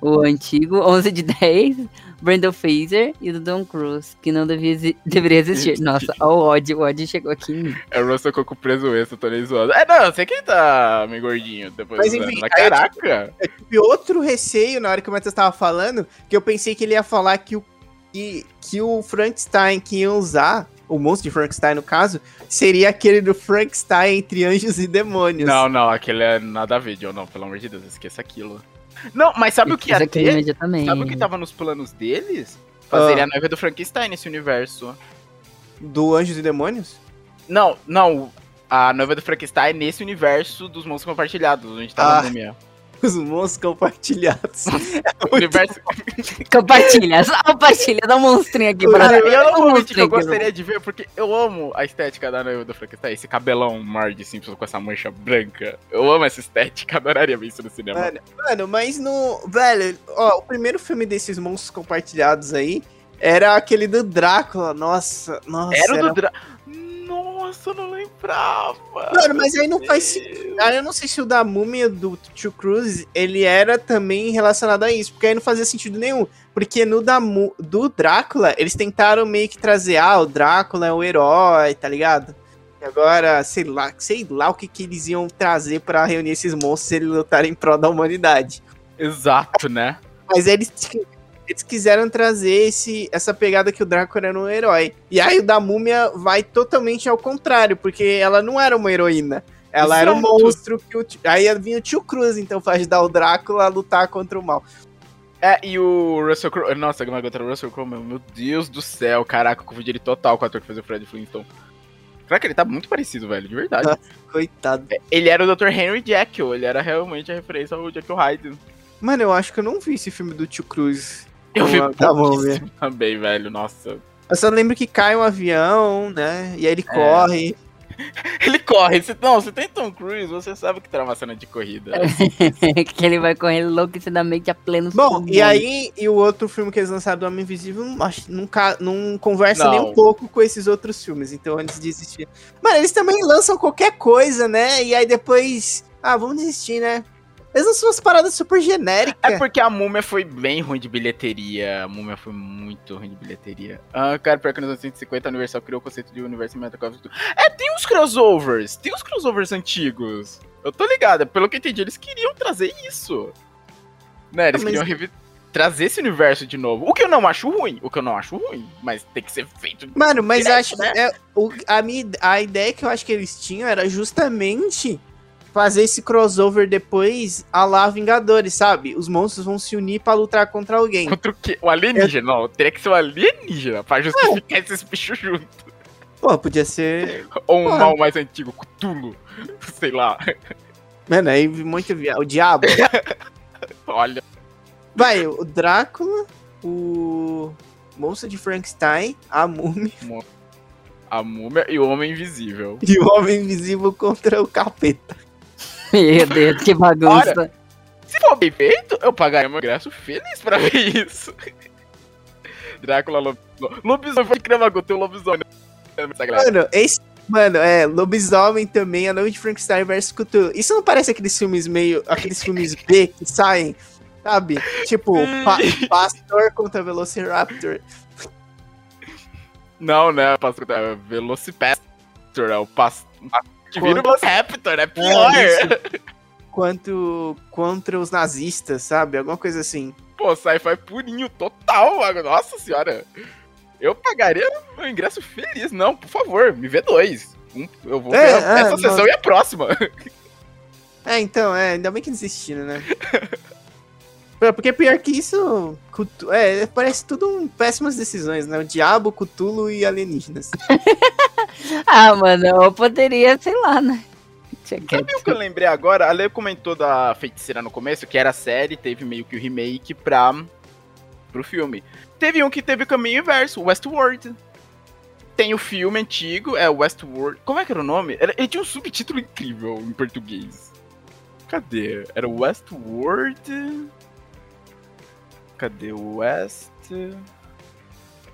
o antigo, 11 de 10, Brandon Fraser e o do Tom Cruise, que não devia exi- deveria existir. Nossa, ó, o ódio, o ódio chegou aqui em mim. É o Russell Coco preso extra, tô nem zoando. É, não, eu sei que tá meio gordinho depois Mas enfim, Mas eu caraca! Eu tive outro receio na hora que o Matheus tava falando, que eu pensei que ele ia falar que o, que, que o Frankenstein que ia usar, o monstro de Frankenstein no caso, seria aquele do Frankenstein entre anjos e demônios. Não, não, aquele é nada a ver, John, não, pelo amor de Deus, esqueça aquilo. Não, mas sabe o que ia ter? Sabe o que tava nos planos deles? Fazerem Ah. a noiva do Frankenstein nesse universo. Do Anjos e Demônios? Não, não, a noiva do Frankenstein nesse universo dos monstros compartilhados, onde tá Ah. a múmia. Os monstros compartilhados. O universo... Compartilha, só compartilha, dá um monstrinho aqui pra eu não um que eu aqui, gostaria de ver, porque eu amo a estética da noiva do Frankenstein, esse cabelão Marge Simpson com essa mancha branca. Eu amo essa estética, adoraria ver isso no cinema. Mano, mano, mas no. Velho, ó, o primeiro filme desses monstros compartilhados aí era aquele do Drácula. Nossa, nossa. Era o do Dra... Nossa, eu não lembrava. Mano, mas aí não faz sentido. Ah, eu não sei se o da múmia do Tio Cruz ele era também relacionado a isso, porque aí não fazia sentido nenhum. Porque no da Mu- do Drácula, eles tentaram meio que trazer, ah, o Drácula é o herói, tá ligado? E agora, sei lá, sei lá o que, que eles iam trazer pra reunir esses monstros se eles lutarem em prol da humanidade. Exato, né? Mas eles, eles quiseram trazer esse, essa pegada que o Drácula era um herói. E aí o da múmia vai totalmente ao contrário, porque ela não era uma heroína. Ela era um Exato. monstro que o, tio- aí vinha o tio Cruz, então, pra ajudar o Drácula a lutar contra o mal. É, e o Russell Crowe. Nossa, como é que o Russell Crowe, meu, meu Deus do céu, caraca, eu confundi ele total com o ator que fez o Fred Flintstone. Caraca, ele tá muito parecido, velho, de verdade. Ah. Coitado. Ele era o Dr. Henry Jekyll, ele era realmente a referência ao Jekyll Hyde. Mano, eu acho que eu não vi esse filme do tio Cruz. Eu vi da pouquíssimo também, velho, nossa. Eu só lembro que cai um avião, né? E aí É. ele corre. Ele corre, você, não, você tem Tom Cruise, você sabe que terá uma cena de corrida. que ele vai correr enlouquecidamente a pleno Bom, e aí, e o outro filme que eles lançaram do Homem Invisível não, acho- não, conversa Não. nem um pouco com esses outros filmes, então antes de desistir. Mano, eles também lançam qualquer coisa, né? E aí depois. Ah, vamos desistir, né? Eles lançam umas paradas super genéricas. É porque a múmia foi bem ruim de bilheteria. A múmia foi muito ruim de bilheteria. Ah, cara, pior que nos anos 150 a Universal criou o conceito de universo cinematográfico. É, tem uns crossovers. Tem uns crossovers antigos. Eu tô ligado. Pelo que eu entendi, eles queriam trazer isso. Né, eles Ah, mas- queriam trazer esse universo de novo. O que eu não acho ruim. O que eu não acho ruim. Mas tem que ser feito. Mano, mas Direto, acho né? é, o, a, minha, a ideia que eu acho que eles tinham era justamente fazer esse crossover depois a lá Vingadores, sabe? Os monstros vão se unir pra lutar contra alguém. Contra o quê? O alienígena? Não, teria que ser o alienígena pra justificar esses bichos juntos. Pô, podia ser. Ou um Porra. mal mais antigo, Cthulhu. Sei lá. Mano, aí muito via... O diabo. Olha. Vai, o Drácula, o Monstro de Frankenstein, a Múmia A múmia e o homem invisível. e o Homem Invisível contra o Capeta. Meu Deus, que bagunça. Se for bem feito, eu pagaria meu ingresso feliz pra ver isso. Drácula, lobisomem. Lobisomem, criar uma tem um lobisomem. Galera. Mano, esse. Mano, é, Lobisomem também, A Noite de Frankenstein vs Cthulhu. Isso não parece aqueles filmes meio. aqueles filmes B que saem, sabe? Tipo, pa Pastor contra Velociraptor. Não, né? Passo- é Velocipastor, é o passo. Que vira o Velociraptor, é pior. É. Quanto contra os nazistas, sabe? Alguma coisa assim. Pô, sci-fi purinho, total, mano. Nossa senhora. Eu pagaria meu ingresso feliz. Não, por favor, me vê dois. Um, eu vou É, ver é, essa sessão nossa. e a próxima. É, então, é, ainda bem que desistiram, né? É, Porque pior que isso, Cutu- é, parece tudo um péssimas decisões, né? O diabo, Cutulo e alienígenas. Ah, mano, eu poderia, sei lá, né? Sabe o que eu lembrei agora? A Lê comentou da feiticeira no começo, que era a série, teve meio que o remake pra, pro filme. Teve um que teve o caminho inverso, Westworld. Tem o filme antigo, é Westworld. Como é que era o nome? Ele tinha um subtítulo incrível em português. Cadê? Era Westworld. Cadê o West?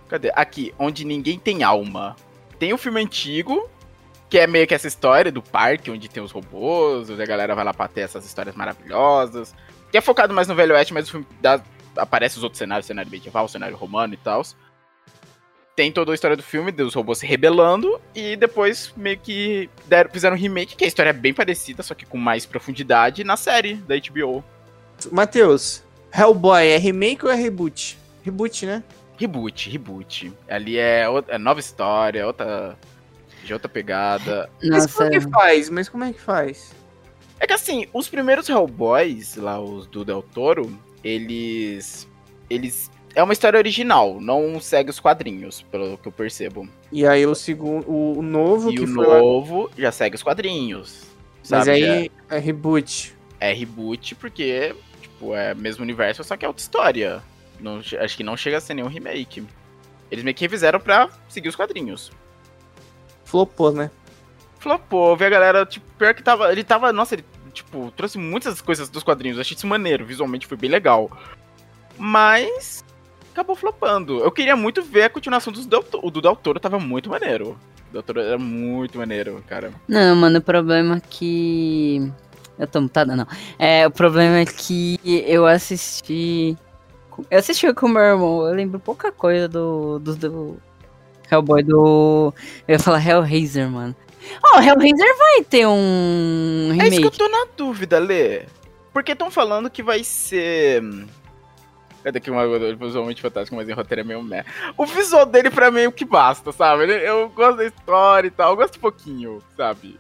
Cadê? Aqui, onde ninguém tem alma. Tem o filme antigo, que é meio que essa história do parque, onde tem os robôs, onde a galera vai lá pra ter essas histórias maravilhosas. Que é focado mais no Velho Oeste, mas o filme dá, aparece os outros cenários, cenário medieval, cenário romano e tal. Tem toda a história do filme, dos robôs se rebelando, e depois meio que deram, fizeram um remake, que a história é bem parecida, só que com mais profundidade, na série da HBO. Matheus, Hellboy é remake ou é reboot? Reboot, né? Reboot, reboot. Ali é, outra- é nova história, outra. De outra pegada. Mas como Nossa, é que faz? Mas como é que faz? É que assim, os primeiros Hellboys, lá, os do Del Toro, eles. Eles. É uma história original, não segue os quadrinhos, pelo que eu percebo. E aí o segundo, o, o novo e que o foi lá- novo já segue os quadrinhos. Mas sabe? Aí é reboot. é reboot porque, tipo, é mesmo universo, só que é outra história. Não, acho que não chega a ser nenhum remake. Eles meio que refizeram pra seguir os quadrinhos. Flopou, né? Flopou, vi a galera, tipo, pior que tava. Ele tava. Nossa, ele, tipo, trouxe muitas coisas dos quadrinhos. Achei isso maneiro, visualmente foi bem legal. Mas. Acabou flopando. Eu queria muito ver a continuação dos Del, o do Del Toro, tava muito maneiro. O Del Toro era muito maneiro, cara. Não, mano, o problema é que. Eu tô mutada, não. É, o problema é que eu assisti. Eu assisti com o meu irmão, eu lembro pouca coisa do. do, do Hellboy do. Eu ia falar Hellraiser, mano. Ó, Hellraiser vai ter um É isso que eu remake. tô na dúvida, Lê. Porque estão falando que vai ser. É daqui uma visualmente fantástico, mas em roteiro é meio meh. O visual dele pra mim é o que basta, sabe? Eu gosto da história e tal, eu gosto um pouquinho, sabe?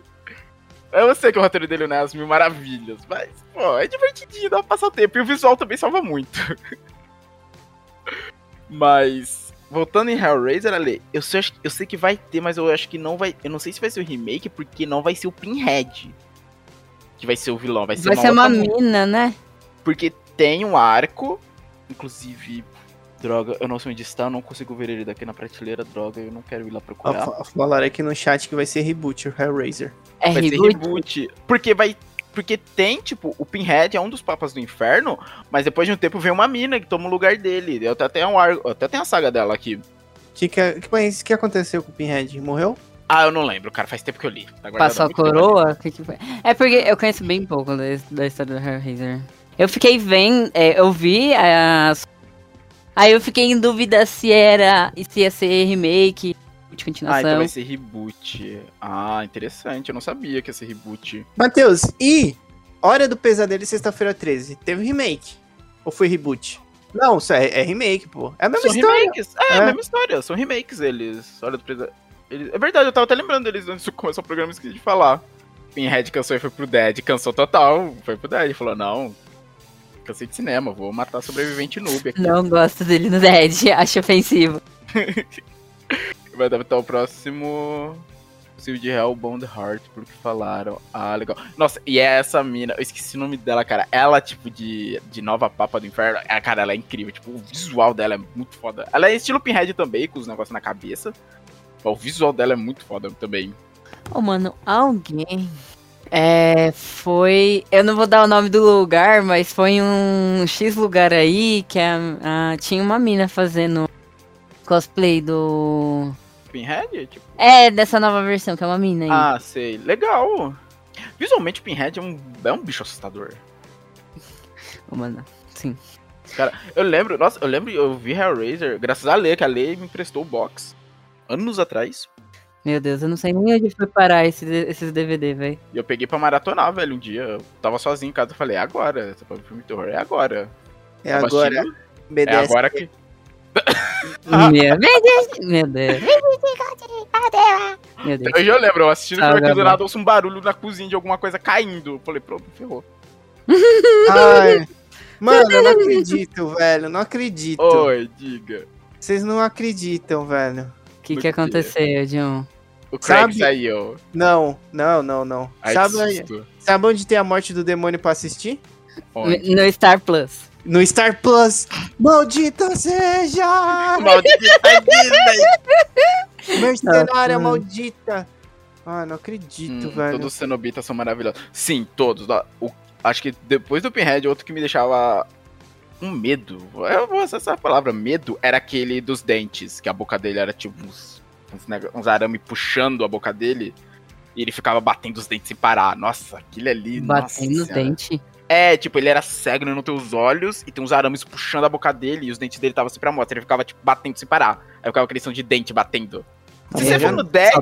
Eu sei que o roteiro dele não é as mil maravilhas, mas, pô, é divertidinho, dá pra passar o tempo. E o visual também salva muito. mas, voltando em Hellraiser, Ale, eu sei, eu sei que vai ter, mas eu acho que não vai. Eu não sei se vai ser o remake, porque não vai ser o Pinhead. Que vai ser o vilão, vai ser Vai uma ser uma mina, né? Porque tem um arco, inclusive. Droga, eu não sei onde está, eu não consigo ver ele daqui na prateleira, droga, eu não quero ir lá procurar. fa- Falaram aqui no chat que vai ser reboot o Hellraiser. É vai reboot. ser reboot. Porque vai. Porque tem, tipo, o Pinhead é um dos papas do inferno, mas depois de um tempo vem uma mina que toma o lugar dele. Eu até tenho um até tem a saga dela aqui. Que que, que, mas que aconteceu com o Pinhead? Morreu? Ah, eu não lembro, cara, faz tempo que eu li. Tá Passou a coroa? O que que foi? É porque eu conheço bem pouco da, da história do Hellraiser. Eu fiquei vendo, é, eu vi as. Aí eu fiquei em dúvida se era. se ia ser remake, de Ah, então continuação. vai ser reboot. Ah, interessante, eu não sabia que ia ser reboot. Matheus, e Hora do Pesadelo e Sexta-feira 13? Teve remake? Ou foi reboot? Não, isso é, é remake, pô. É a mesma São história. remakes. É, É. a mesma história. São remakes eles. Olha do presa... eles... É verdade, eu tava até lembrando deles antes de começar o programa, esqueci de falar. Pinhead cansou e foi pro Dead. Cansou total, foi pro Dead. Falou, não, cansei de cinema, vou matar sobrevivente noob aqui. Não gosto dele no Dead, acho ofensivo. Vai adaptar o próximo... Possível de Hellbound Heart, por que falaram. Ah, legal. Nossa, e é essa mina, eu esqueci o nome dela, cara. Ela, tipo, de, de nova papa do inferno. É, cara, ela é incrível. Tipo, o visual dela é muito foda. Ela é estilo Pinhead também, com os negócios na cabeça. O visual dela é muito foda também. Ô, mano, alguém. É. Foi. Eu não vou dar o nome do lugar, mas foi um X lugar aí que a, a- tinha uma mina fazendo cosplay do. Pinhead? Tipo, É, dessa nova versão, que é uma mina aí. ah, sei. Legal. Visualmente, Pinhead é um, é um bicho assustador. Ô, mano, sim. Eu lembro, nossa, eu lembro, eu vi Hellraiser, graças a Lê, que a Lê me emprestou o box. Anos atrás. Meu Deus, eu não sei nem onde foi parar esses, esses DVD, velho. E eu peguei pra maratonar, velho, um dia. Eu tava sozinho em casa, eu falei, é agora. Você pode filme de terror, é agora. É Tava agora. É agora que. Meu Deus, meu Deus. Meu Deus. Eu já lembro, eu assistindo Ah, ah, aqui do nada, ouço um barulho na cozinha de alguma coisa caindo. Eu falei, pronto, ferrou. Ai. Mano, eu não acredito, velho. Não acredito. Oi, diga. Vocês não acreditam, velho. O que que aconteceu, John? O Craig Sabe- saiu. Não, não, não, não. Ai, sabe, sabe onde tem a morte do demônio pra assistir? Onde? No Star Plus. No Star Plus. Maldita seja! Maldita Disney! Mercenária maldita! Ah, não acredito, Hum, velho. todos os cenobitas são maravilhosos. Sim, todos. O- acho que depois do Pinhead, outro que me deixava um medo. Eu vou usar essa palavra, medo, era aquele dos dentes. Que a boca dele era tipo uns, uns, uns arame puxando a boca dele. E ele ficava batendo os dentes sem parar. Nossa, aquele ali. Batendo nossa no senhora. dente. É, tipo, ele era cego nos teus olhos e tem uns arames puxando a boca dele e os dentes dele estavam sempre à mostra. Ele ficava, tipo, batendo sem parar. Aí ficava aquele som de dente batendo. Se você for no Dead,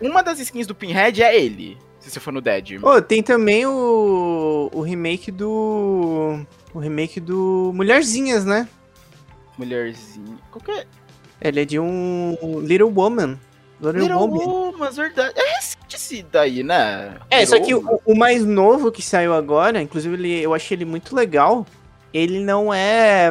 uma das skins do Pinhead é ele. Se você for no Dead. Ô, tem também o, o remake do. O remake do Mulherzinhas, né? Mulherzinha. Qual que é? Ele é de um Little Woman. Little, Little Woman. Woman, verdade. É recente esse daí, né? É, só que Little o, o mais novo que saiu agora, inclusive ele, eu achei ele muito legal. Ele não é.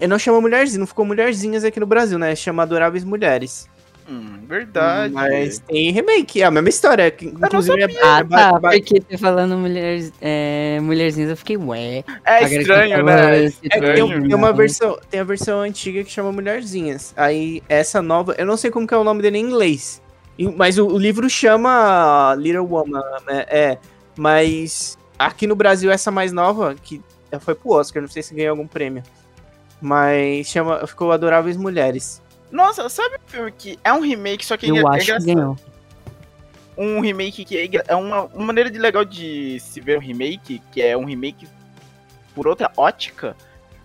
Ele não chama mulherzinha, não ficou mulherzinhas aqui no Brasil, né? Chama Adoráveis Mulheres. Hum, verdade. Mas tem remake, é a mesma história. que, Inclusive, é, Ah, é ba- tá. Porque você falando mulher, é, mulherzinhas, eu fiquei, ué. É estranho, né? É É que tem, estranho. tem uma não. versão, tem a versão antiga que chama Mulherzinhas. Aí essa nova, eu não sei como que é o nome dele em inglês. Mas o, o livro chama Little Woman, né? É, mas aqui no Brasil essa mais nova que foi pro Oscar, não sei se ganhou algum prêmio. Mas chama, ficou Adoráveis Mulheres. Nossa, sabe um filme que é um remake, só que Eu é acho que ganhou. um remake que é, é uma, uma maneira de legal de se ver um remake, que é um remake por outra ótica,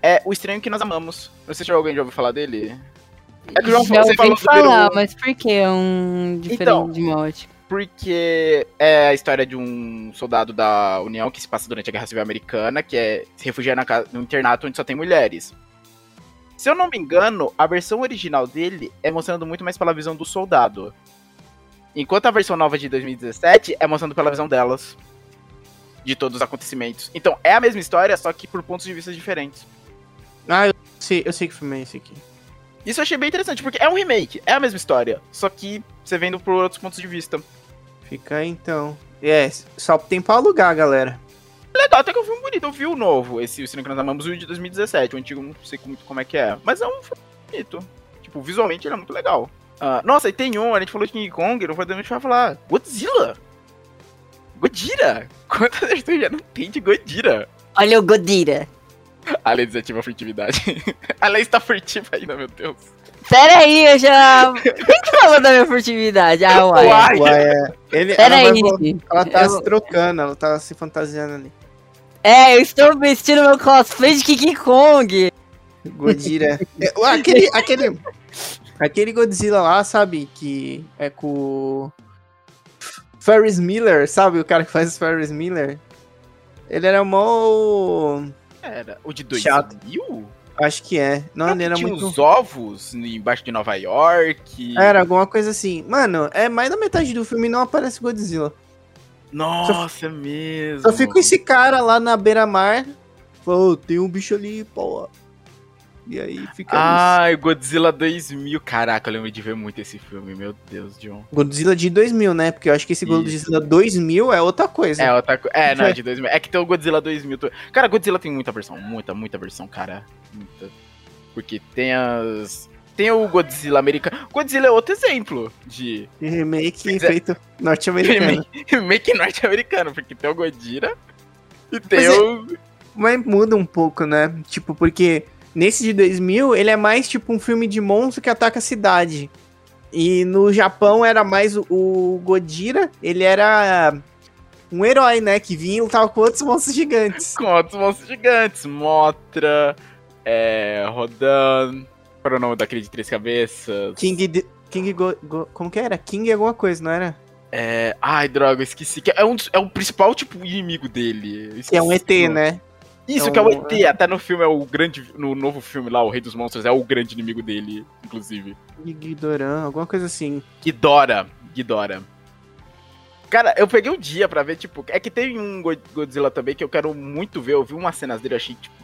é O Estranho que Nós Amamos. Não sei se alguém já ouviu falar dele. É que o João Já você falou falar, mas por que é um diferente Então, de uma ótica? Porque é a história de um soldado da União que se passa durante a Guerra Civil Americana, que é se refugia na casa, num internato onde só tem mulheres. Se eu não me engano, a versão original dele é mostrando muito mais pela visão do soldado. Enquanto a versão nova de 2017 é mostrando pela visão delas. De todos os acontecimentos. Então, é a mesma história, só que por pontos de vista diferentes. Ah, eu sei, eu sei que filme é esse aqui. Isso eu achei bem interessante, porque é um remake, é a mesma história, só que você vendo por outros pontos de vista. Fica aí então. É, só tem pra alugar, galera. Legal, até que é um filme bonito. Eu vi o novo, esse O Cine que Nós Amamos, o de 2017. O antigo não sei muito como é que é. Mas é um filme bonito. Tipo, visualmente ele é muito legal. Ah, nossa, e tem um, a gente falou de King Kong, não podemos vai falar. Godzilla! Godira! Quantas vezes tu já não tem de Godira? Olha o Godira. Ale desativa a furtividade. A lei está furtiva ainda, meu Deus. Pera aí, eu já... Quem que falou da minha furtividade? Ah, uai. Uai. É, ele, Pera ela, vai aí. vol- ela tá Eu- se trocando, ela tá se fantasiando ali. É, eu estou vestindo meu cosplay de King Kong. Godira. É, aquele, aquele, aquele Godzilla lá, sabe? Que é com o Ferris Miller, sabe? O cara que faz o Ferris Miller. Ele era mó. Era o de Chato. 2000? Acho que é. Não, ele era tinha muito. uns ovos embaixo de Nova York. Era alguma coisa assim. Mano, é mais da metade do filme e não aparece Godzilla. Nossa, é mesmo. Só fica esse cara lá na beira-mar. Falou, "Ô, tem um bicho ali, pô. E aí fica isso. Ai, Godzilla 2000. Caraca, eu lembro de ver muito esse filme, meu Deus, John. Godzilla de 2000, né? Porque eu acho que esse Isso. Godzilla 2000 é outra coisa. É, outra co... É, não, é de 2000. É que tem o Godzilla 2000. tu- Cara, Godzilla tem muita versão, muita, muita versão, cara. Muita. Porque tem as. Tem o Godzilla americano. Godzilla é outro exemplo de remake é. feito norte-americano. remake norte-americano, porque tem o Godzilla e tem Mas é- o. Mas muda um pouco, né? Tipo, porque nesse de 2000, ele é mais tipo um filme de monstro que ataca a cidade. E no Japão era mais o, o Godira, ele era um herói, né? Que vinha e lutava com outros monstros gigantes. Com outros monstros gigantes. Motra, é. Rodan. Qual era o nome daquele de três cabeças? King. de- King Go, Go- Como que era? King alguma coisa, não era? É. Ai, droga, eu esqueci. Que é, um, é o principal, tipo, inimigo dele. É um ET, né? Isso, É que é o ET. Até no filme é o grande. No novo filme lá, O Rei dos Monstros, é o grande inimigo dele, inclusive. Gidoran, alguma coisa assim. Ghidorah. Ghidorah. Cara, eu peguei um dia pra ver, tipo. É que tem um Go- Godzilla também que eu quero muito ver. Eu vi umas cenas dele, eu achei, tipo,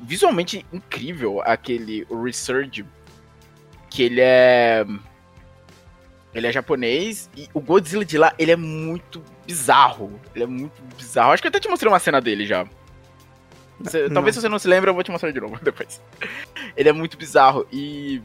visualmente incrível. Aquele o Resurge. Que ele é. Ele é japonês e o Godzilla de lá, ele é muito bizarro. Ele é muito bizarro. Acho que eu até te mostrei uma cena dele já. Você- talvez se você não se lembra, eu vou te mostrar de novo depois. Ele é muito bizarro e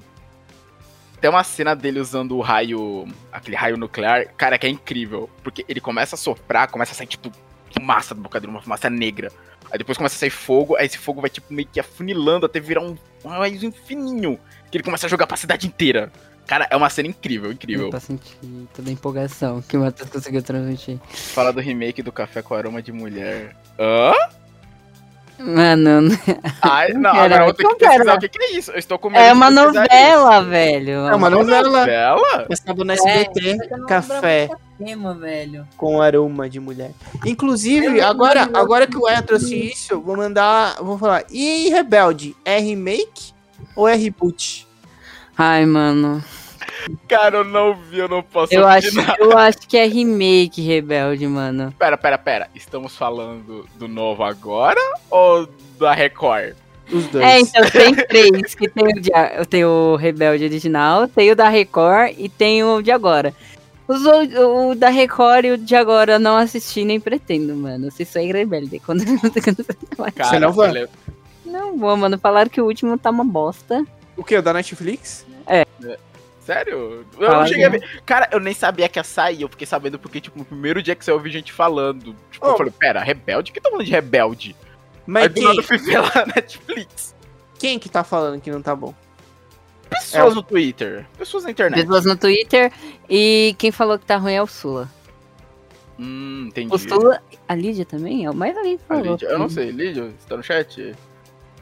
tem uma cena dele usando o raio, aquele raio nuclear, cara, que é incrível, porque ele começa a soprar, começa a sair tipo fumaça da boca dele, uma fumaça negra. Aí depois começa a sair fogo, aí esse fogo vai tipo meio que afunilando até virar um, um raio fininho, que ele começa a jogar pra cidade inteira. Cara, é uma cena incrível, incrível. Eu pra sentir toda a empolgação que o Matheus conseguiu transmitir. Fala do remake do Café com Aroma de Mulher. Hã? Mano, Ai, não, agora eu vou ter que não quero. pesquisar o que, que é isso. Eu estou com medo é uma novela, isso. velho. É uma novela. Novela? Passava no SBT, café Tema, velho. com aroma de mulher. Inclusive, agora, agora que o Aya trouxe isso, vou mandar. Vou falar. E aí, Rebelde? É remake ou é reboot? Ai, mano. Cara, eu não vi, eu não posso Eu acho, eu acho que é remake Rebelde, mano. Pera, pera, pera. Estamos falando do novo agora ou da Record? Os dois. É, então tem três, que tem o, de, tem o Rebelde original, tem o da Record e tem o de agora. Os, o, o da Record e o de agora eu não assisti nem pretendo, mano. Se isso é rebelde. Quando, quando Cara, Você não vai? olha, não vou, mano. Falaram que o último tá uma bosta. O que? O da Netflix? Sério? Eu Fala, não cheguei a né? ver. Cara, eu nem sabia que ia sair. Eu fiquei sabendo porque, tipo, no primeiro dia que você ouviu gente falando. Tipo, Oh. eu falei, pera, Rebelde? O que tá falando de Rebelde? Mas Aí do quem, nada eu fui ver lá na Netflix. quem que tá falando que não tá bom? Pessoas É. no Twitter. Pessoas na internet. Pessoas no Twitter. E quem falou que tá ruim é o Sula. Hum, entendi. O Sula. A Lídia também? É o mais alguém que A falou. Lídia- Eu não sei, Lídia, você tá no chat?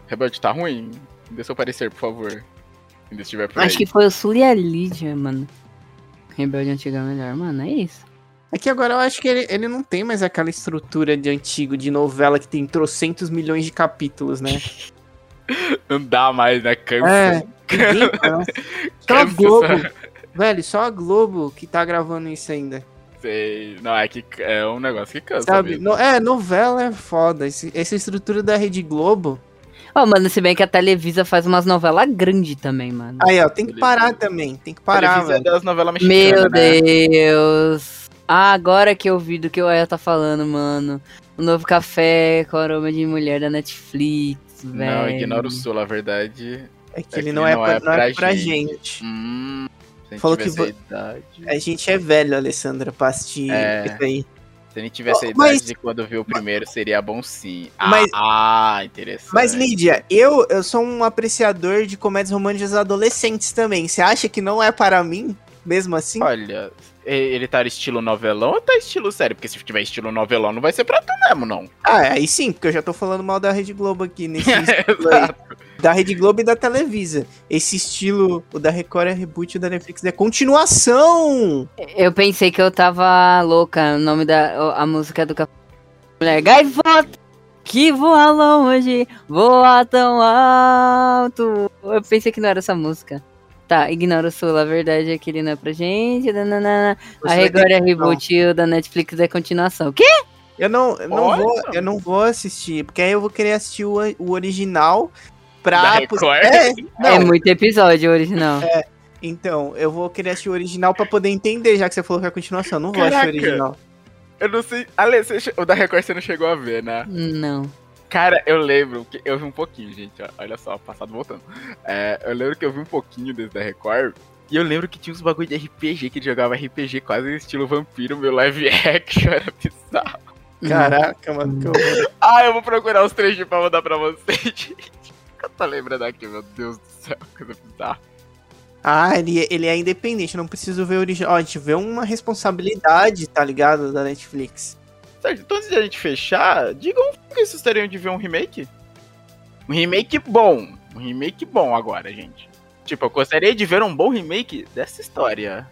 Rebelde tá ruim? Dê seu parecer, por favor. Ainda estiver por Acho aí. que foi o Sula e a Lídia, mano. Rebelde antiga é melhor, mano. É isso. É que agora eu acho que ele, ele não tem mais aquela estrutura de antigo, de novela que tem trocentos milhões de capítulos, né? Não dá mais, né? Cansa. É, ninguém cansa. Só a Globo, velho, só a Globo que tá gravando isso ainda. Sei. Não, é que é um negócio que cansa Sabe? mesmo. No- é, novela é foda. Esse- essa estrutura da Rede Globo. Ó, mano, se bem que a Televisa faz umas novelas grandes também, mano. Aí, ó, tem que parar também. Tem que parar, Televisa velho. das novelas mexicanas, Meu né? Deus. Ah, agora que eu vi do que o Aya tá falando, mano. O novo café com aroma de mulher da Netflix, velho. Não, ignora o Sul, a verdade. É que É ele que não é, não pra, é não é pra pra gente. gente. Hum, se a gente Falou que vo-. A gente é velho, Alessandra, pra assistir É. isso aí. Se a gente tivesse a idade mas- de quando viu o primeiro, seria bom sim. Ah, Mas- ah, interessante. Mas, Lídia, eu, eu sou um apreciador de comédias românticas adolescentes também. Você acha que não é para mim, mesmo assim? Olha, ele tá estilo novelão ou tá estilo sério? Porque se tiver estilo novelão, não vai ser pra tu mesmo, não. Ah, aí sim, porque eu já tô falando mal da Rede Globo aqui nesse. Exato. Da Rede Globo e da Televisa. Esse estilo, o da Record é reboot, o da Netflix é continuação! Eu pensei que eu tava louca. O nome da a música do. Mulher gaivota que voa longe, voa tão alto. Eu pensei que não era essa música. Tá, ignora o Sul, a verdade é que ele não é pra gente. A Record é reboot o da Netflix é continuação. O quê? Eu não, eu não, Olha. vou, eu não vou assistir, porque aí eu vou querer assistir o, o original pra. É, não, É muito episódio original. então, eu vou querer assistir o original pra poder entender, já que você falou que é a continuação. Não vou assistir o Caraca. original. Eu não sei. Ale, você o da Record você não chegou a ver, né? Não. Cara, eu lembro que eu vi um pouquinho, gente. Olha só, passado voltando. É, eu lembro que eu vi um pouquinho desse da Record. E eu lembro que tinha uns bagulho de RPG, que ele jogava RPG quase estilo vampiro, meu live action era bizarro. Caraca, mano, que horror. Ah, eu vou procurar os trechos pra mandar pra vocês, gente. Eu tô lembrando aqui, meu Deus do céu, coisa bizarra. Ah, ele, ele é independente, não preciso ver o original. Ó, a gente vê uma responsabilidade, tá ligado? Da Netflix. Certo, então antes de a gente fechar, digam que vocês gostariam de ver um remake? Um remake bom. Um remake bom agora, gente. Tipo, eu gostaria de ver um bom remake dessa história.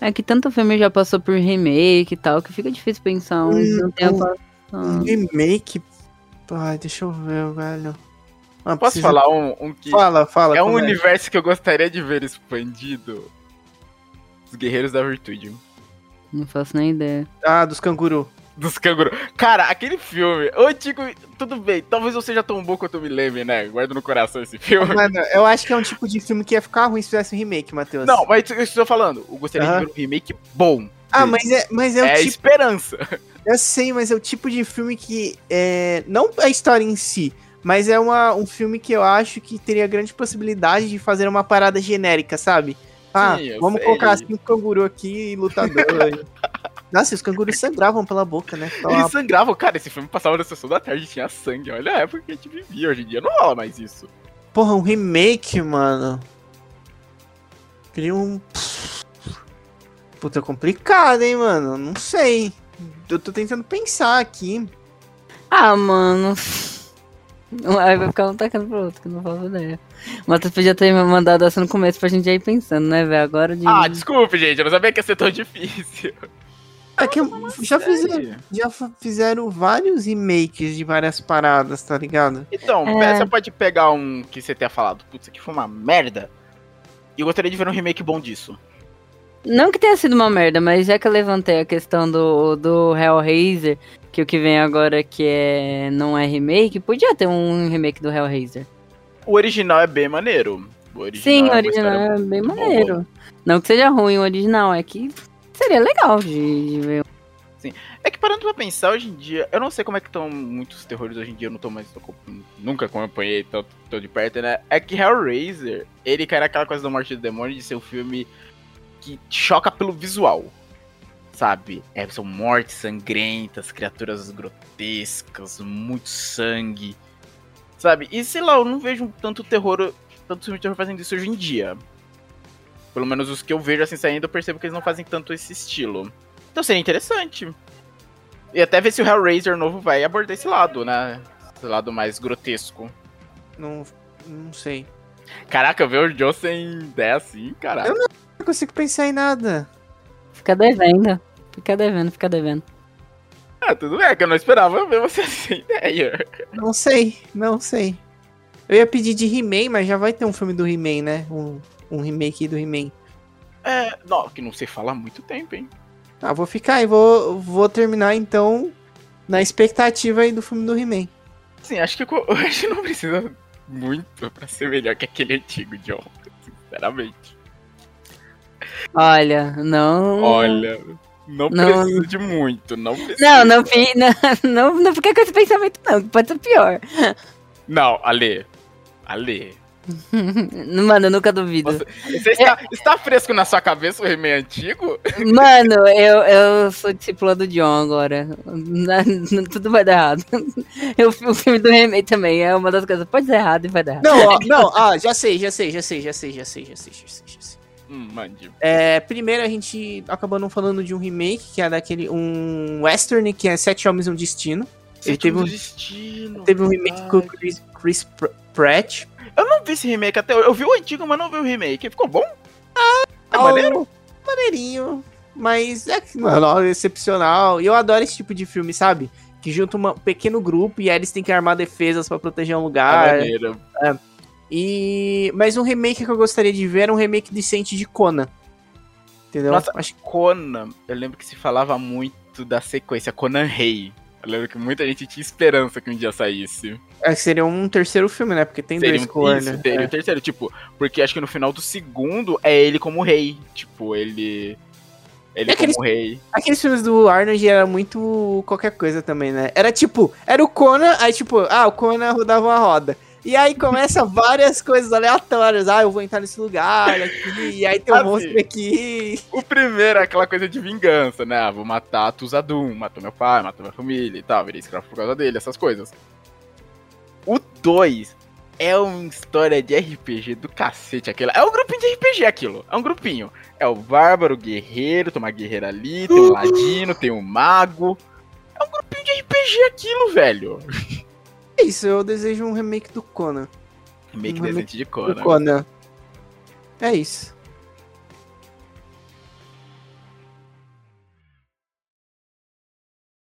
É que tanto filme já passou por remake e tal, que fica difícil pensar um, Hum, não tem um- Um remake. Ai, deixa eu ver, velho. Ah, Posso precisa- falar um, um que Fala, fala. é um universo que eu gostaria de ver expandido? Os Guerreiros da Virtude. Não faço nem ideia. Ah, dos canguru. Dos cangurus. Cara, aquele filme, eu digo, tudo bem, talvez eu seja tão bom quanto eu me lembre, né? Guardo no coração esse filme. Mano, eu acho que é um tipo de filme que ia ficar ruim se fizesse um remake, Matheus. Não, mas eu estou falando, eu gostaria Aham. de ver um remake bom. Ah, mas é, mas é o É, tipo. esperança. Eu sei, mas é o tipo de filme que. É, não a história em si, mas é uma, um filme que eu acho que teria grande possibilidade de fazer uma parada genérica, sabe? Ah, Sim, vamos sei. colocar cinco canguru aqui e lutador. Nossa, os cangurus sangravam pela boca, né? Ficava Eles sangravam, cara, esse filme passava na sessão da tarde e tinha sangue. Olha a época que a gente vivia, hoje em dia não rola mais isso. Porra, um remake, mano. Queria um. Puta, complicado, hein, mano? Não sei. Eu tô tentando pensar aqui. Ah, mano. Aí vai ficar um tacando pro outro, que eu não faço ideia. O Matheus podia ter me mandado essa no começo pra gente já ir pensando, né, velho? Agora de. Ah, desculpe, gente, eu não sabia que ia ser tão difícil. É que já fizeram, já fizeram vários remakes de várias paradas, tá ligado? Então, É. você pode pegar um que você tenha falado, putz, isso aqui foi uma merda. E eu gostaria de ver um remake bom disso. Não que tenha sido uma merda, mas já que eu levantei a questão do, do Hellraiser, que o que vem agora que é não é remake, podia ter um remake do Hellraiser. O original é bem maneiro. O original Sim, é o original é bem maneiro. Não que seja ruim o original, é que seria legal de, de ver. É que parando pra pensar, hoje em dia, eu não sei como é que estão muitos terrores hoje em dia, eu não tô mais. Nunca acompanhei tanto tão de perto, né? É que Hellraiser, ele cai naquela coisa do Morte do Demônio de ser um filme que choca pelo visual. Sabe? É, são mortes sangrentas, criaturas grotescas, muito sangue. Sabe? E sei lá, eu não vejo tanto terror, tanto filme de terror fazendo isso hoje em dia. Pelo menos os que eu vejo assim saindo, eu percebo que eles não fazem tanto esse estilo. Então seria interessante. E até ver se o Hellraiser novo vai abordar esse lado, né? Esse lado mais grotesco. Não, não sei. Caraca, ver o Joe sem ideia assim, caraca. Eu Não consigo pensar em nada. Fica devendo. Fica devendo, fica devendo. Ah, tudo bem, é que eu não esperava ver você sem ideia. Não sei, não sei. Eu ia pedir de He-Man, mas já vai ter um filme do He-Man, né? Um, um remake do He-Man. É, não, que não sei falar há muito tempo, hein? Ah, vou ficar e vou, vou terminar então na expectativa aí do filme do He-Man. Sim, acho que eu- acho que não precisa muito pra ser melhor que aquele antigo John. Sinceramente. Olha, não. Olha. Não, não precisa de muito, não precisa. Não, não, não, não, não fica com esse pensamento, não, que pode ser pior. Não, Ale. Ale. Mano, eu nunca duvido. Você, você está, está, fresco na sua cabeça o He-Man antigo? Mano, eu, eu sou discípula do John agora. Tudo vai dar errado. Eu, o filme do He-Man também é uma das coisas. Pode dar errado e vai dar errado. Não, ó, não, sei, já sei, já sei, já sei, já sei, já sei, já sei, já sei. Já sei. Hum, mande. É, primeiro a gente acabou não falando de um remake, que é daquele, um western, que é Sete Homens e um Destino. Ele teve um- destino. Teve um remake com o Chris, Chris Pr- Pratt. Eu não vi esse remake até. Eu vi o antigo, mas não vi o remake. Ficou bom? É Ah, maneiro? Maneirinho, mas é que, mano, é excepcional. E eu adoro esse tipo de filme, sabe? Que junta uma- um pequeno grupo e aí eles têm que armar defesas pra proteger um É lugar. maneiro. E mas um remake que eu gostaria de ver era um remake decente de Conan. Entendeu? Nossa, Acho que Conan, eu lembro que se falava muito da sequência Conan Rei. Eu lembro que muita gente tinha esperança que um dia saísse. é que seria um terceiro filme, né? Porque tem Seria dois um, Conan. isso, teria É. o terceiro, tipo, porque acho que no final do segundo é ele como rei. Tipo, ele. Ele É aqueles- como rei. Aqueles filmes do Arnold era muito qualquer coisa também, né? Era tipo, era o Conan, aí tipo, ah, o Conan rodava uma roda. E aí começa várias coisas aleatórias. Ah, eu vou entrar nesse lugar aqui, e aí tem um Assim. monstro aqui. O primeiro é aquela coisa de vingança, né? Ah, vou matar Tuzadum, matou meu pai, matou minha família e tal, virei escravo por causa dele, essas coisas. O 2 é uma história de RPG do cacete aquilo. É um grupinho de RPG aquilo. É um grupinho. É o bárbaro, o guerreiro, tem uma guerreira ali, tem um ladino, tem um mago. É um grupinho de RPG aquilo, velho. É isso, eu desejo um remake do Conan. Remake Um remake decente de Conan. Conan. É isso.